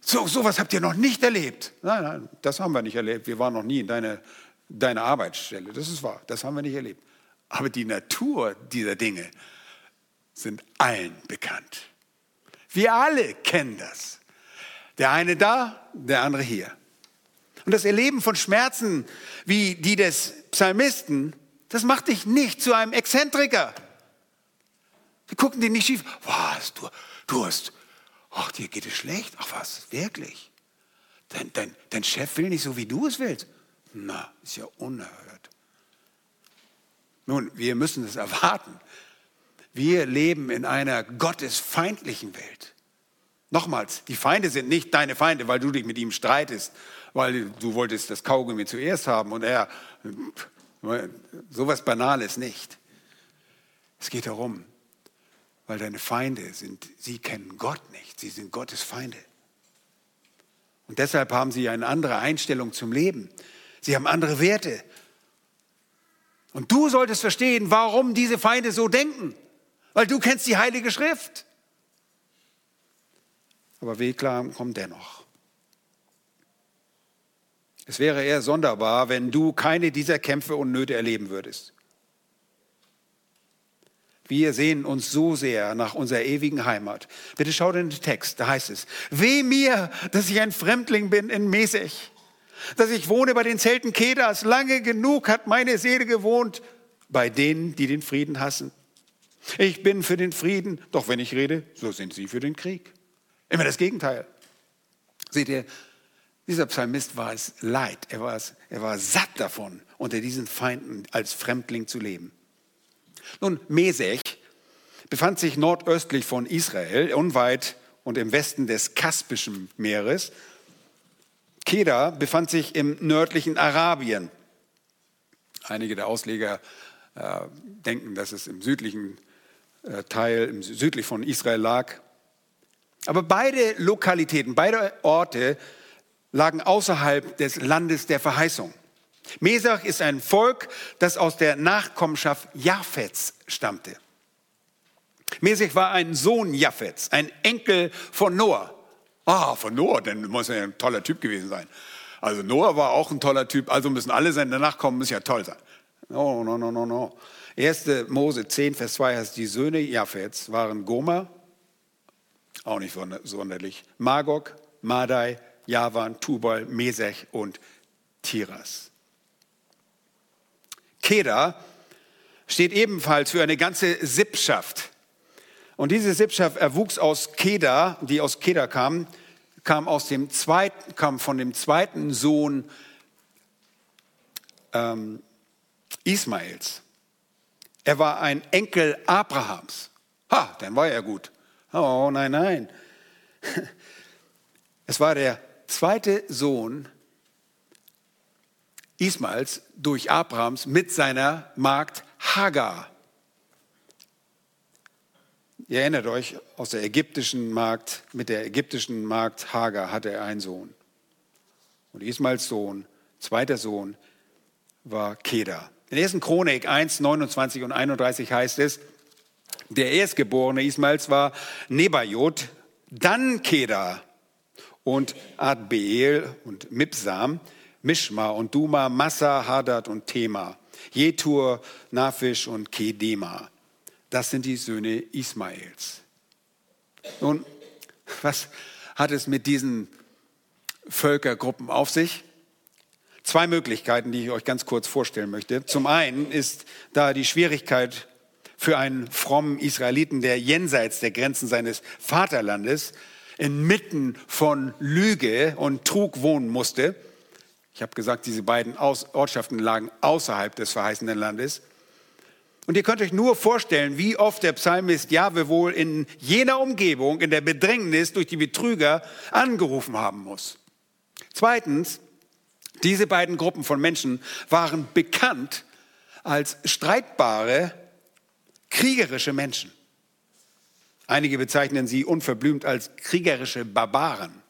So, sowas habt ihr noch nicht erlebt. Nein, nein, das haben wir nicht erlebt. Wir waren noch nie in deiner deine Arbeitsstelle. Das ist wahr, das haben wir nicht erlebt. Aber die Natur dieser Dinge sind allen bekannt. Wir alle kennen das. Der eine da, der andere hier. Und das Erleben von Schmerzen wie die des Psalmisten, das macht dich nicht zu einem Exzentriker. Wir gucken dir nicht schief. Was, du, du hast, ach, dir geht es schlecht. Ach was, wirklich? Dein, dein, dein Chef will nicht so, wie du es willst. Na, ist ja unerhört. Nun, wir müssen es erwarten. Wir leben in einer gottesfeindlichen Welt. Nochmals, die Feinde sind nicht deine Feinde, weil du dich mit ihm streitest, weil du wolltest das Kaugummi zuerst haben und er, sowas Banales nicht. Es geht darum, weil deine Feinde sind, sie kennen Gott nicht, sie sind Gottes Feinde. Und deshalb haben sie eine andere Einstellung zum Leben. Sie haben andere Werte. Und du solltest verstehen, warum diese Feinde so denken. Weil du kennst die Heilige Schrift. Aber Wehklagen kommen dennoch. Es wäre eher sonderbar, wenn du keine dieser Kämpfe und Nöte erleben würdest. Wir sehen uns so sehr nach unserer ewigen Heimat. Bitte schau in den Text, da heißt es, weh mir, dass ich ein Fremdling bin in Mesech dass ich wohne bei den Zelten Kedas. Lange genug hat meine Seele gewohnt bei denen, die den Frieden hassen. Ich bin für den Frieden, doch wenn ich rede, so sind sie für den Krieg. Immer das Gegenteil. Seht ihr, dieser Psalmist war es leid, er war, es, er war satt davon, unter diesen Feinden als Fremdling zu leben. Nun, Mesech befand sich nordöstlich von Israel, unweit und im Westen des Kaspischen Meeres Keda befand sich im nördlichen Arabien. Einige der Ausleger äh, denken, dass es im südlichen äh, Teil, im, südlich von Israel lag. Aber beide Lokalitäten, beide Orte lagen außerhalb des Landes der Verheißung. Mesach ist ein Volk, das aus der Nachkommenschaft Japhets stammte. Mesach war ein Sohn Japhets, ein Enkel von Noah. Ah, von Noah, denn muss er ja ein toller Typ gewesen sein. Also Noah war auch ein toller Typ, also müssen alle seine Nachkommen, müssen ja toll sein. No, no, no, no, no. 1. Mose 10, Vers 2 heißt, die Söhne Japhets waren Gomer, Auch nicht sonderlich. Magog, Madai, Javan, Tubal, Mesech und Tiras. Keda steht ebenfalls für eine ganze Sippschaft. Und diese Sippschaft erwuchs aus Keda, die aus Keda kam, kam, aus dem zweiten, kam von dem zweiten Sohn ähm, Ismaels. Er war ein Enkel Abrahams. Ha, dann war er gut. Oh nein, nein. Es war der zweite Sohn Ismaels durch Abrahams mit seiner Magd Hagar. Ihr erinnert euch, aus der ägyptischen Magd, mit der ägyptischen Magd Hagar hatte er einen Sohn. Und Ismaels Sohn, zweiter Sohn, war Keda. In 1. Chronik 1, 29 und 31 heißt es, der Erstgeborene Ismaels war Nebajot, dann Keda und Adbeel und Mipsam, Mishma und Duma, Massa, Hadad und Tema, Jetur, Nafisch und Kedema. Das sind die Söhne Ismaels. Nun, was hat es mit diesen Völkergruppen auf sich? Zwei Möglichkeiten, die ich euch ganz kurz vorstellen möchte. Zum einen ist da die Schwierigkeit für einen frommen Israeliten, der jenseits der Grenzen seines Vaterlandes inmitten von Lüge und Trug wohnen musste. Ich habe gesagt, diese beiden Ortschaften lagen außerhalb des verheißenen Landes. Und ihr könnt euch nur vorstellen, wie oft der Psalmist Jahwe wohl in jener Umgebung, in der Bedrängnis durch die Betrüger angerufen haben muss. Zweitens, diese beiden Gruppen von Menschen waren bekannt als streitbare, kriegerische Menschen. Einige bezeichnen sie unverblümt als kriegerische Barbaren.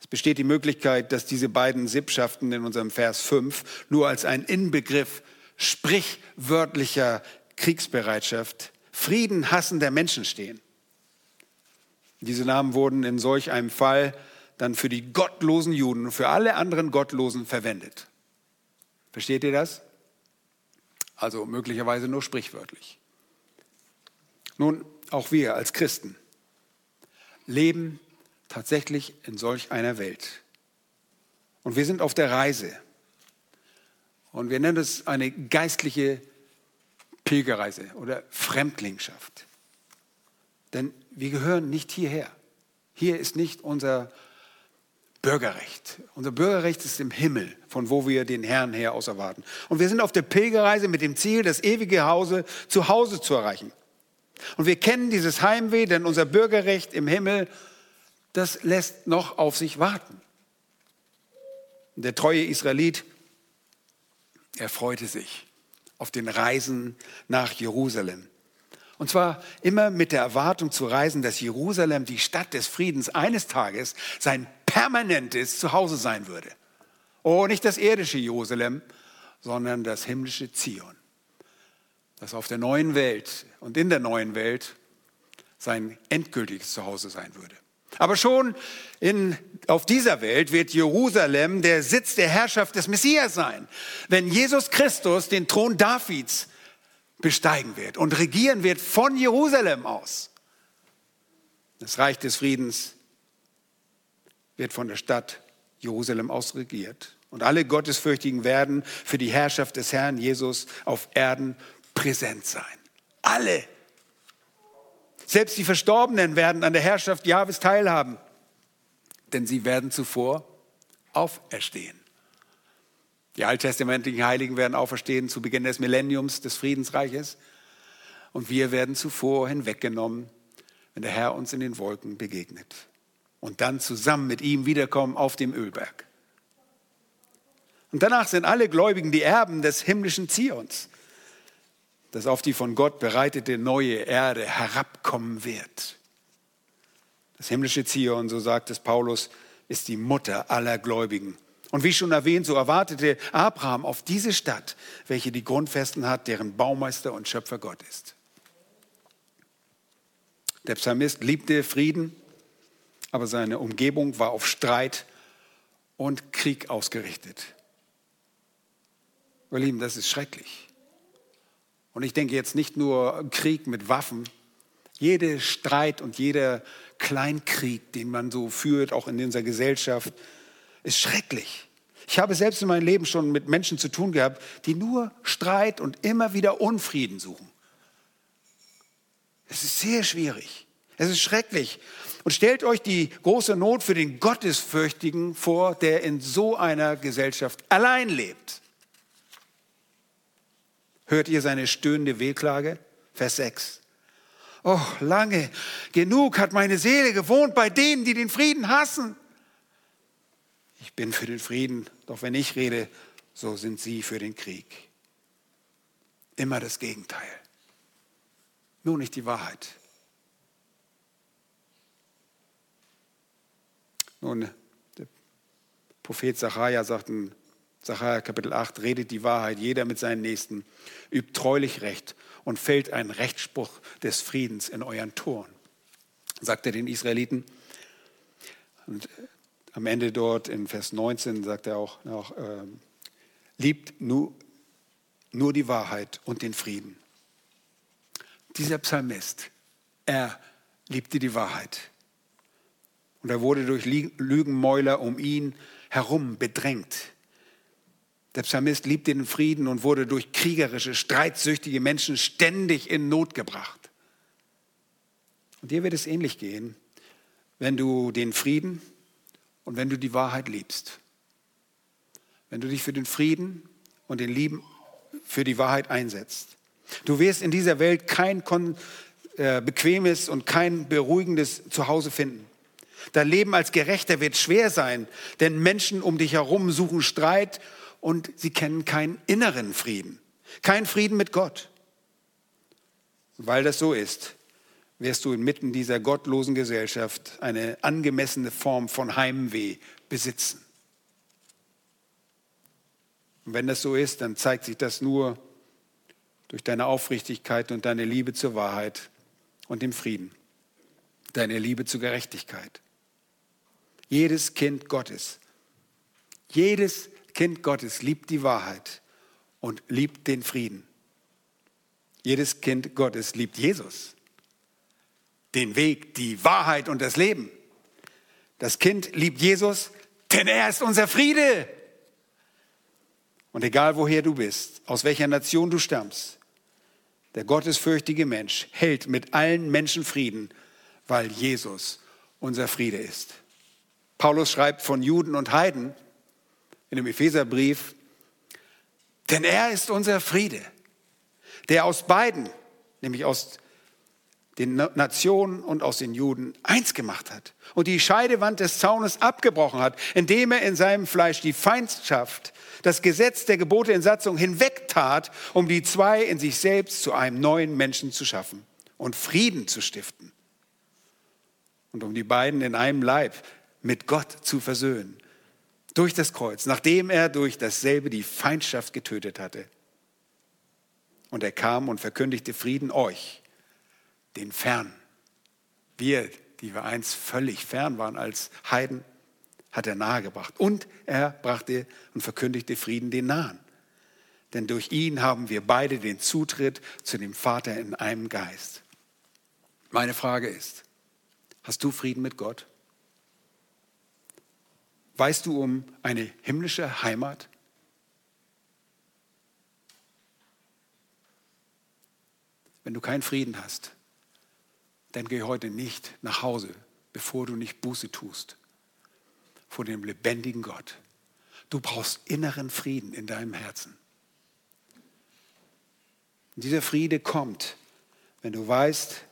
Es besteht die Möglichkeit, dass diese beiden Sippschaften in unserem Vers 5 nur als ein Inbegriff sprichwörtlicher Kriegsbereitschaft, Frieden hassender Menschen stehen. Diese Namen wurden in solch einem Fall dann für die gottlosen Juden und für alle anderen Gottlosen verwendet. Versteht ihr das? Also möglicherweise nur sprichwörtlich. Nun, auch wir als Christen leben tatsächlich in solch einer Welt. Und wir sind auf der Reise. Und wir nennen es eine geistliche Pilgerreise oder Fremdlingschaft. Denn wir gehören nicht hierher. Hier ist nicht unser Bürgerrecht. Unser Bürgerrecht ist im Himmel, von wo wir den Herrn her aus erwarten. Und wir sind auf der Pilgerreise mit dem Ziel, das ewige Hause zu Hause zu erreichen. Und wir kennen dieses Heimweh, denn unser Bürgerrecht im Himmel, das lässt noch auf sich warten. Der treue Israelit er freute sich auf den Reisen nach Jerusalem. Und zwar immer mit der Erwartung zu reisen, dass Jerusalem, die Stadt des Friedens, eines Tages sein permanentes Zuhause sein würde. Oh, nicht das irdische Jerusalem, sondern das himmlische Zion, das auf der neuen Welt und in der neuen Welt sein endgültiges Zuhause sein würde. Aber schon in, auf dieser Welt wird Jerusalem der Sitz der Herrschaft des Messias sein. Wenn Jesus Christus den Thron Davids besteigen wird und regieren wird von Jerusalem aus. Das Reich des Friedens wird von der Stadt Jerusalem aus regiert. Und alle Gottesfürchtigen werden für die Herrschaft des Herrn Jesus auf Erden präsent sein. Alle selbst die Verstorbenen werden an der Herrschaft Jahwes teilhaben, denn sie werden zuvor auferstehen. Die alttestamentlichen Heiligen werden auferstehen zu Beginn des Millenniums des Friedensreiches und wir werden zuvor hinweggenommen, wenn der Herr uns in den Wolken begegnet und dann zusammen mit ihm wiederkommen auf dem Ölberg. Und danach sind alle Gläubigen die Erben des himmlischen Zions das auf die von Gott bereitete neue Erde herabkommen wird. Das himmlische Zion, so sagt es Paulus, ist die Mutter aller Gläubigen. Und wie schon erwähnt, so erwartete Abraham auf diese Stadt, welche die Grundfesten hat, deren Baumeister und Schöpfer Gott ist. Der Psalmist liebte Frieden, aber seine Umgebung war auf Streit und Krieg ausgerichtet. Ihr Lieben, das ist schrecklich. Und ich denke jetzt nicht nur Krieg mit Waffen, Jeder Streit und jeder Kleinkrieg, den man so führt, auch in unserer Gesellschaft, ist schrecklich. Ich habe selbst in meinem Leben schon mit Menschen zu tun gehabt, die nur Streit und immer wieder Unfrieden suchen. Es ist sehr schwierig. Es ist schrecklich. Und stellt euch die große Not für den Gottesfürchtigen vor, der in so einer Gesellschaft allein lebt. Hört ihr seine stöhnende Wehklage? Vers 6. Oh, lange genug hat meine Seele gewohnt bei denen, die den Frieden hassen. Ich bin für den Frieden, doch wenn ich rede, so sind sie für den Krieg. Immer das Gegenteil. Nur nicht die Wahrheit. Nun, der Prophet Zachariah sagt in Sacharja Kapitel 8, redet die Wahrheit, jeder mit seinen Nächsten, übt treulich Recht und fällt einen Rechtsspruch des Friedens in euren Toren, sagt er den Israeliten. Und am Ende dort in Vers 19 sagt er auch noch, äh, liebt nur, nur die Wahrheit und den Frieden. Dieser Psalmist, er liebte die Wahrheit. Und er wurde durch Lügenmäuler um ihn herum bedrängt. Der Psalmist liebte den Frieden und wurde durch kriegerische, streitsüchtige Menschen ständig in Not gebracht. Und dir wird es ähnlich gehen, wenn du den Frieden und wenn du die Wahrheit liebst. Wenn du dich für den Frieden und den Lieben für die Wahrheit einsetzt. Du wirst in dieser Welt kein äh, bequemes und kein beruhigendes Zuhause finden. Dein Leben als Gerechter wird schwer sein, denn Menschen um dich herum suchen Streit und sie kennen keinen inneren Frieden, keinen Frieden mit Gott. Weil das so ist, wirst du inmitten dieser gottlosen Gesellschaft eine angemessene Form von Heimweh besitzen. Und wenn das so ist, dann zeigt sich das nur durch deine Aufrichtigkeit und deine Liebe zur Wahrheit und dem Frieden, deine Liebe zur Gerechtigkeit. Jedes Kind Gottes, jedes Kind Gottes liebt die Wahrheit und liebt den Frieden. Jedes Kind Gottes liebt Jesus, den Weg, die Wahrheit und das Leben. Das Kind liebt Jesus, denn er ist unser Friede. Und egal woher du bist, aus welcher Nation du stammst, der gottesfürchtige Mensch hält mit allen Menschen Frieden, weil Jesus unser Friede ist. Paulus schreibt von Juden und Heiden, in dem Epheserbrief, denn er ist unser Friede, der aus beiden, nämlich aus den Nationen und aus den Juden, eins gemacht hat und die Scheidewand des Zaunes abgebrochen hat, indem er in seinem Fleisch die Feindschaft, das Gesetz der Gebote in Satzung hinwegtat, um die zwei in sich selbst zu einem neuen Menschen zu schaffen und Frieden zu stiften und um die beiden in einem Leib mit Gott zu versöhnen durch das Kreuz, nachdem er durch dasselbe die Feindschaft getötet hatte. Und er kam und verkündigte Frieden euch, den Fern. Wir, die wir einst völlig fern waren als Heiden, hat er nahegebracht. Und er brachte und verkündigte Frieden den Nahen. Denn durch ihn haben wir beide den Zutritt zu dem Vater in einem Geist. Meine Frage ist, hast du Frieden mit Gott? Weißt du um eine himmlische Heimat? Wenn du keinen Frieden hast, dann geh heute nicht nach Hause, bevor du nicht Buße tust vor dem lebendigen Gott. Du brauchst inneren Frieden in deinem Herzen. Und dieser Friede kommt, wenn du weißt,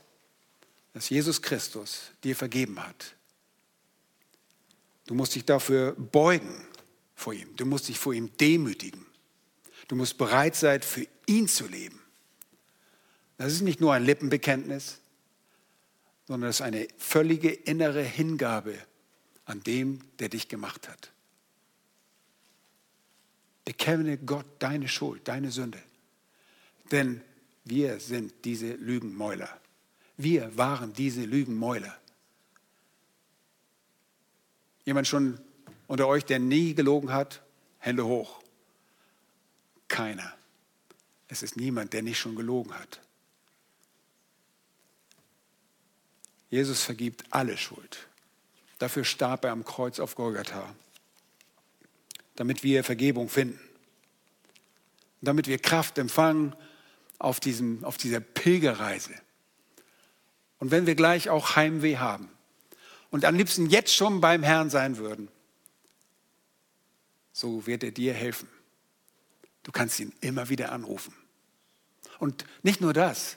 dass Jesus Christus dir vergeben hat Du musst dich dafür beugen vor ihm. Du musst dich vor ihm demütigen. Du musst bereit sein, für ihn zu leben. Das ist nicht nur ein Lippenbekenntnis, sondern das ist eine völlige innere Hingabe an dem, der dich gemacht hat. Bekenne Gott deine Schuld, deine Sünde. Denn wir sind diese Lügenmäuler. Wir waren diese Lügenmäuler. Jemand schon unter euch, der nie gelogen hat? Hände hoch. Keiner. Es ist niemand, der nicht schon gelogen hat. Jesus vergibt alle Schuld. Dafür starb er am Kreuz auf Golgatha, damit wir Vergebung finden, damit wir Kraft empfangen auf, diesem, auf dieser Pilgerreise. Und wenn wir gleich auch Heimweh haben und am liebsten jetzt schon beim Herrn sein würden, so wird er dir helfen. Du kannst ihn immer wieder anrufen. Und nicht nur das,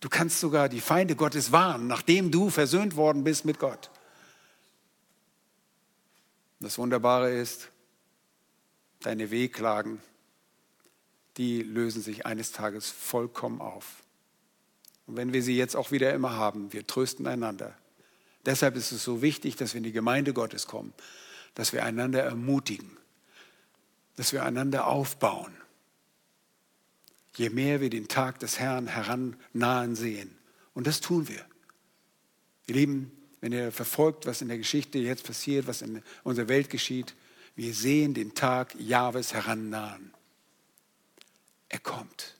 du kannst sogar die Feinde Gottes warnen, nachdem du versöhnt worden bist mit Gott. Das Wunderbare ist, deine Wehklagen, die lösen sich eines Tages vollkommen auf. Und wenn wir sie jetzt auch wieder immer haben, wir trösten einander. Deshalb ist es so wichtig, dass wir in die Gemeinde Gottes kommen, dass wir einander ermutigen, dass wir einander aufbauen. Je mehr wir den Tag des Herrn herannahen sehen. Und das tun wir. Ihr Lieben, wenn ihr verfolgt, was in der Geschichte jetzt passiert, was in unserer Welt geschieht, wir sehen den Tag Jahwes herannahen. Er kommt.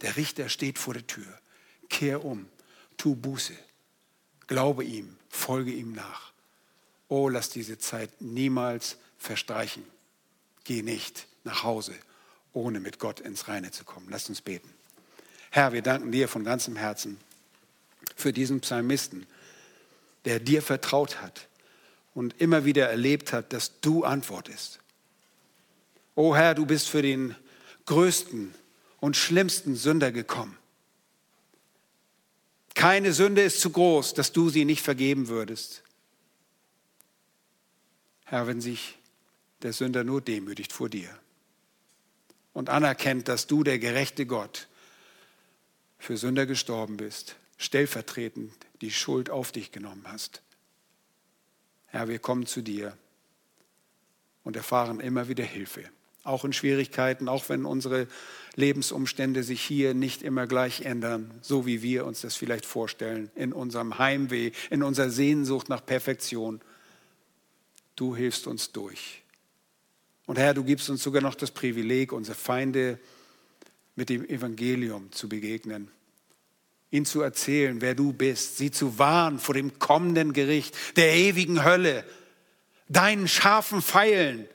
Der Richter steht vor der Tür. Kehr um, tu Buße, glaube ihm, folge ihm nach. Oh, lass diese Zeit niemals verstreichen. Geh nicht nach Hause, ohne mit Gott ins Reine zu kommen. Lass uns beten. Herr, wir danken dir von ganzem Herzen für diesen Psalmisten, der dir vertraut hat und immer wieder erlebt hat, dass du antwortest. O Herr, du bist für den größten und schlimmsten Sünder gekommen. Keine Sünde ist zu groß, dass du sie nicht vergeben würdest. Herr, wenn sich der Sünder nur demütigt vor dir und anerkennt, dass du der gerechte Gott für Sünder gestorben bist, stellvertretend die Schuld auf dich genommen hast. Herr, wir kommen zu dir und erfahren immer wieder Hilfe, auch in Schwierigkeiten, auch wenn unsere Lebensumstände sich hier nicht immer gleich ändern, so wie wir uns das vielleicht vorstellen, in unserem Heimweh, in unserer Sehnsucht nach Perfektion. Du hilfst uns durch. Und Herr, du gibst uns sogar noch das Privileg, unsere Feinde mit dem Evangelium zu begegnen ihnen zu erzählen, wer du bist, sie zu warnen vor dem kommenden Gericht, der ewigen Hölle, deinen scharfen Pfeilen,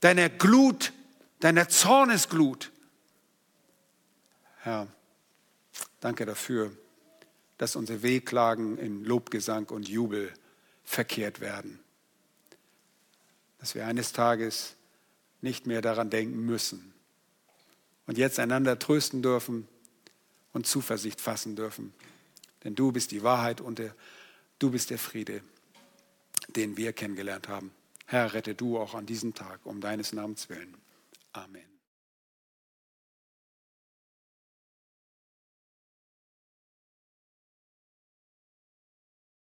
deiner Glut, deiner Zornesglut. Herr, danke dafür, dass unsere Wehklagen in Lobgesang und Jubel verkehrt werden. Dass wir eines Tages nicht mehr daran denken müssen und jetzt einander trösten dürfen und Zuversicht fassen dürfen. Denn du bist die Wahrheit und der, du bist der Friede, den wir kennengelernt haben. Herr, rette du auch an diesem Tag um deines Namens willen. Amen.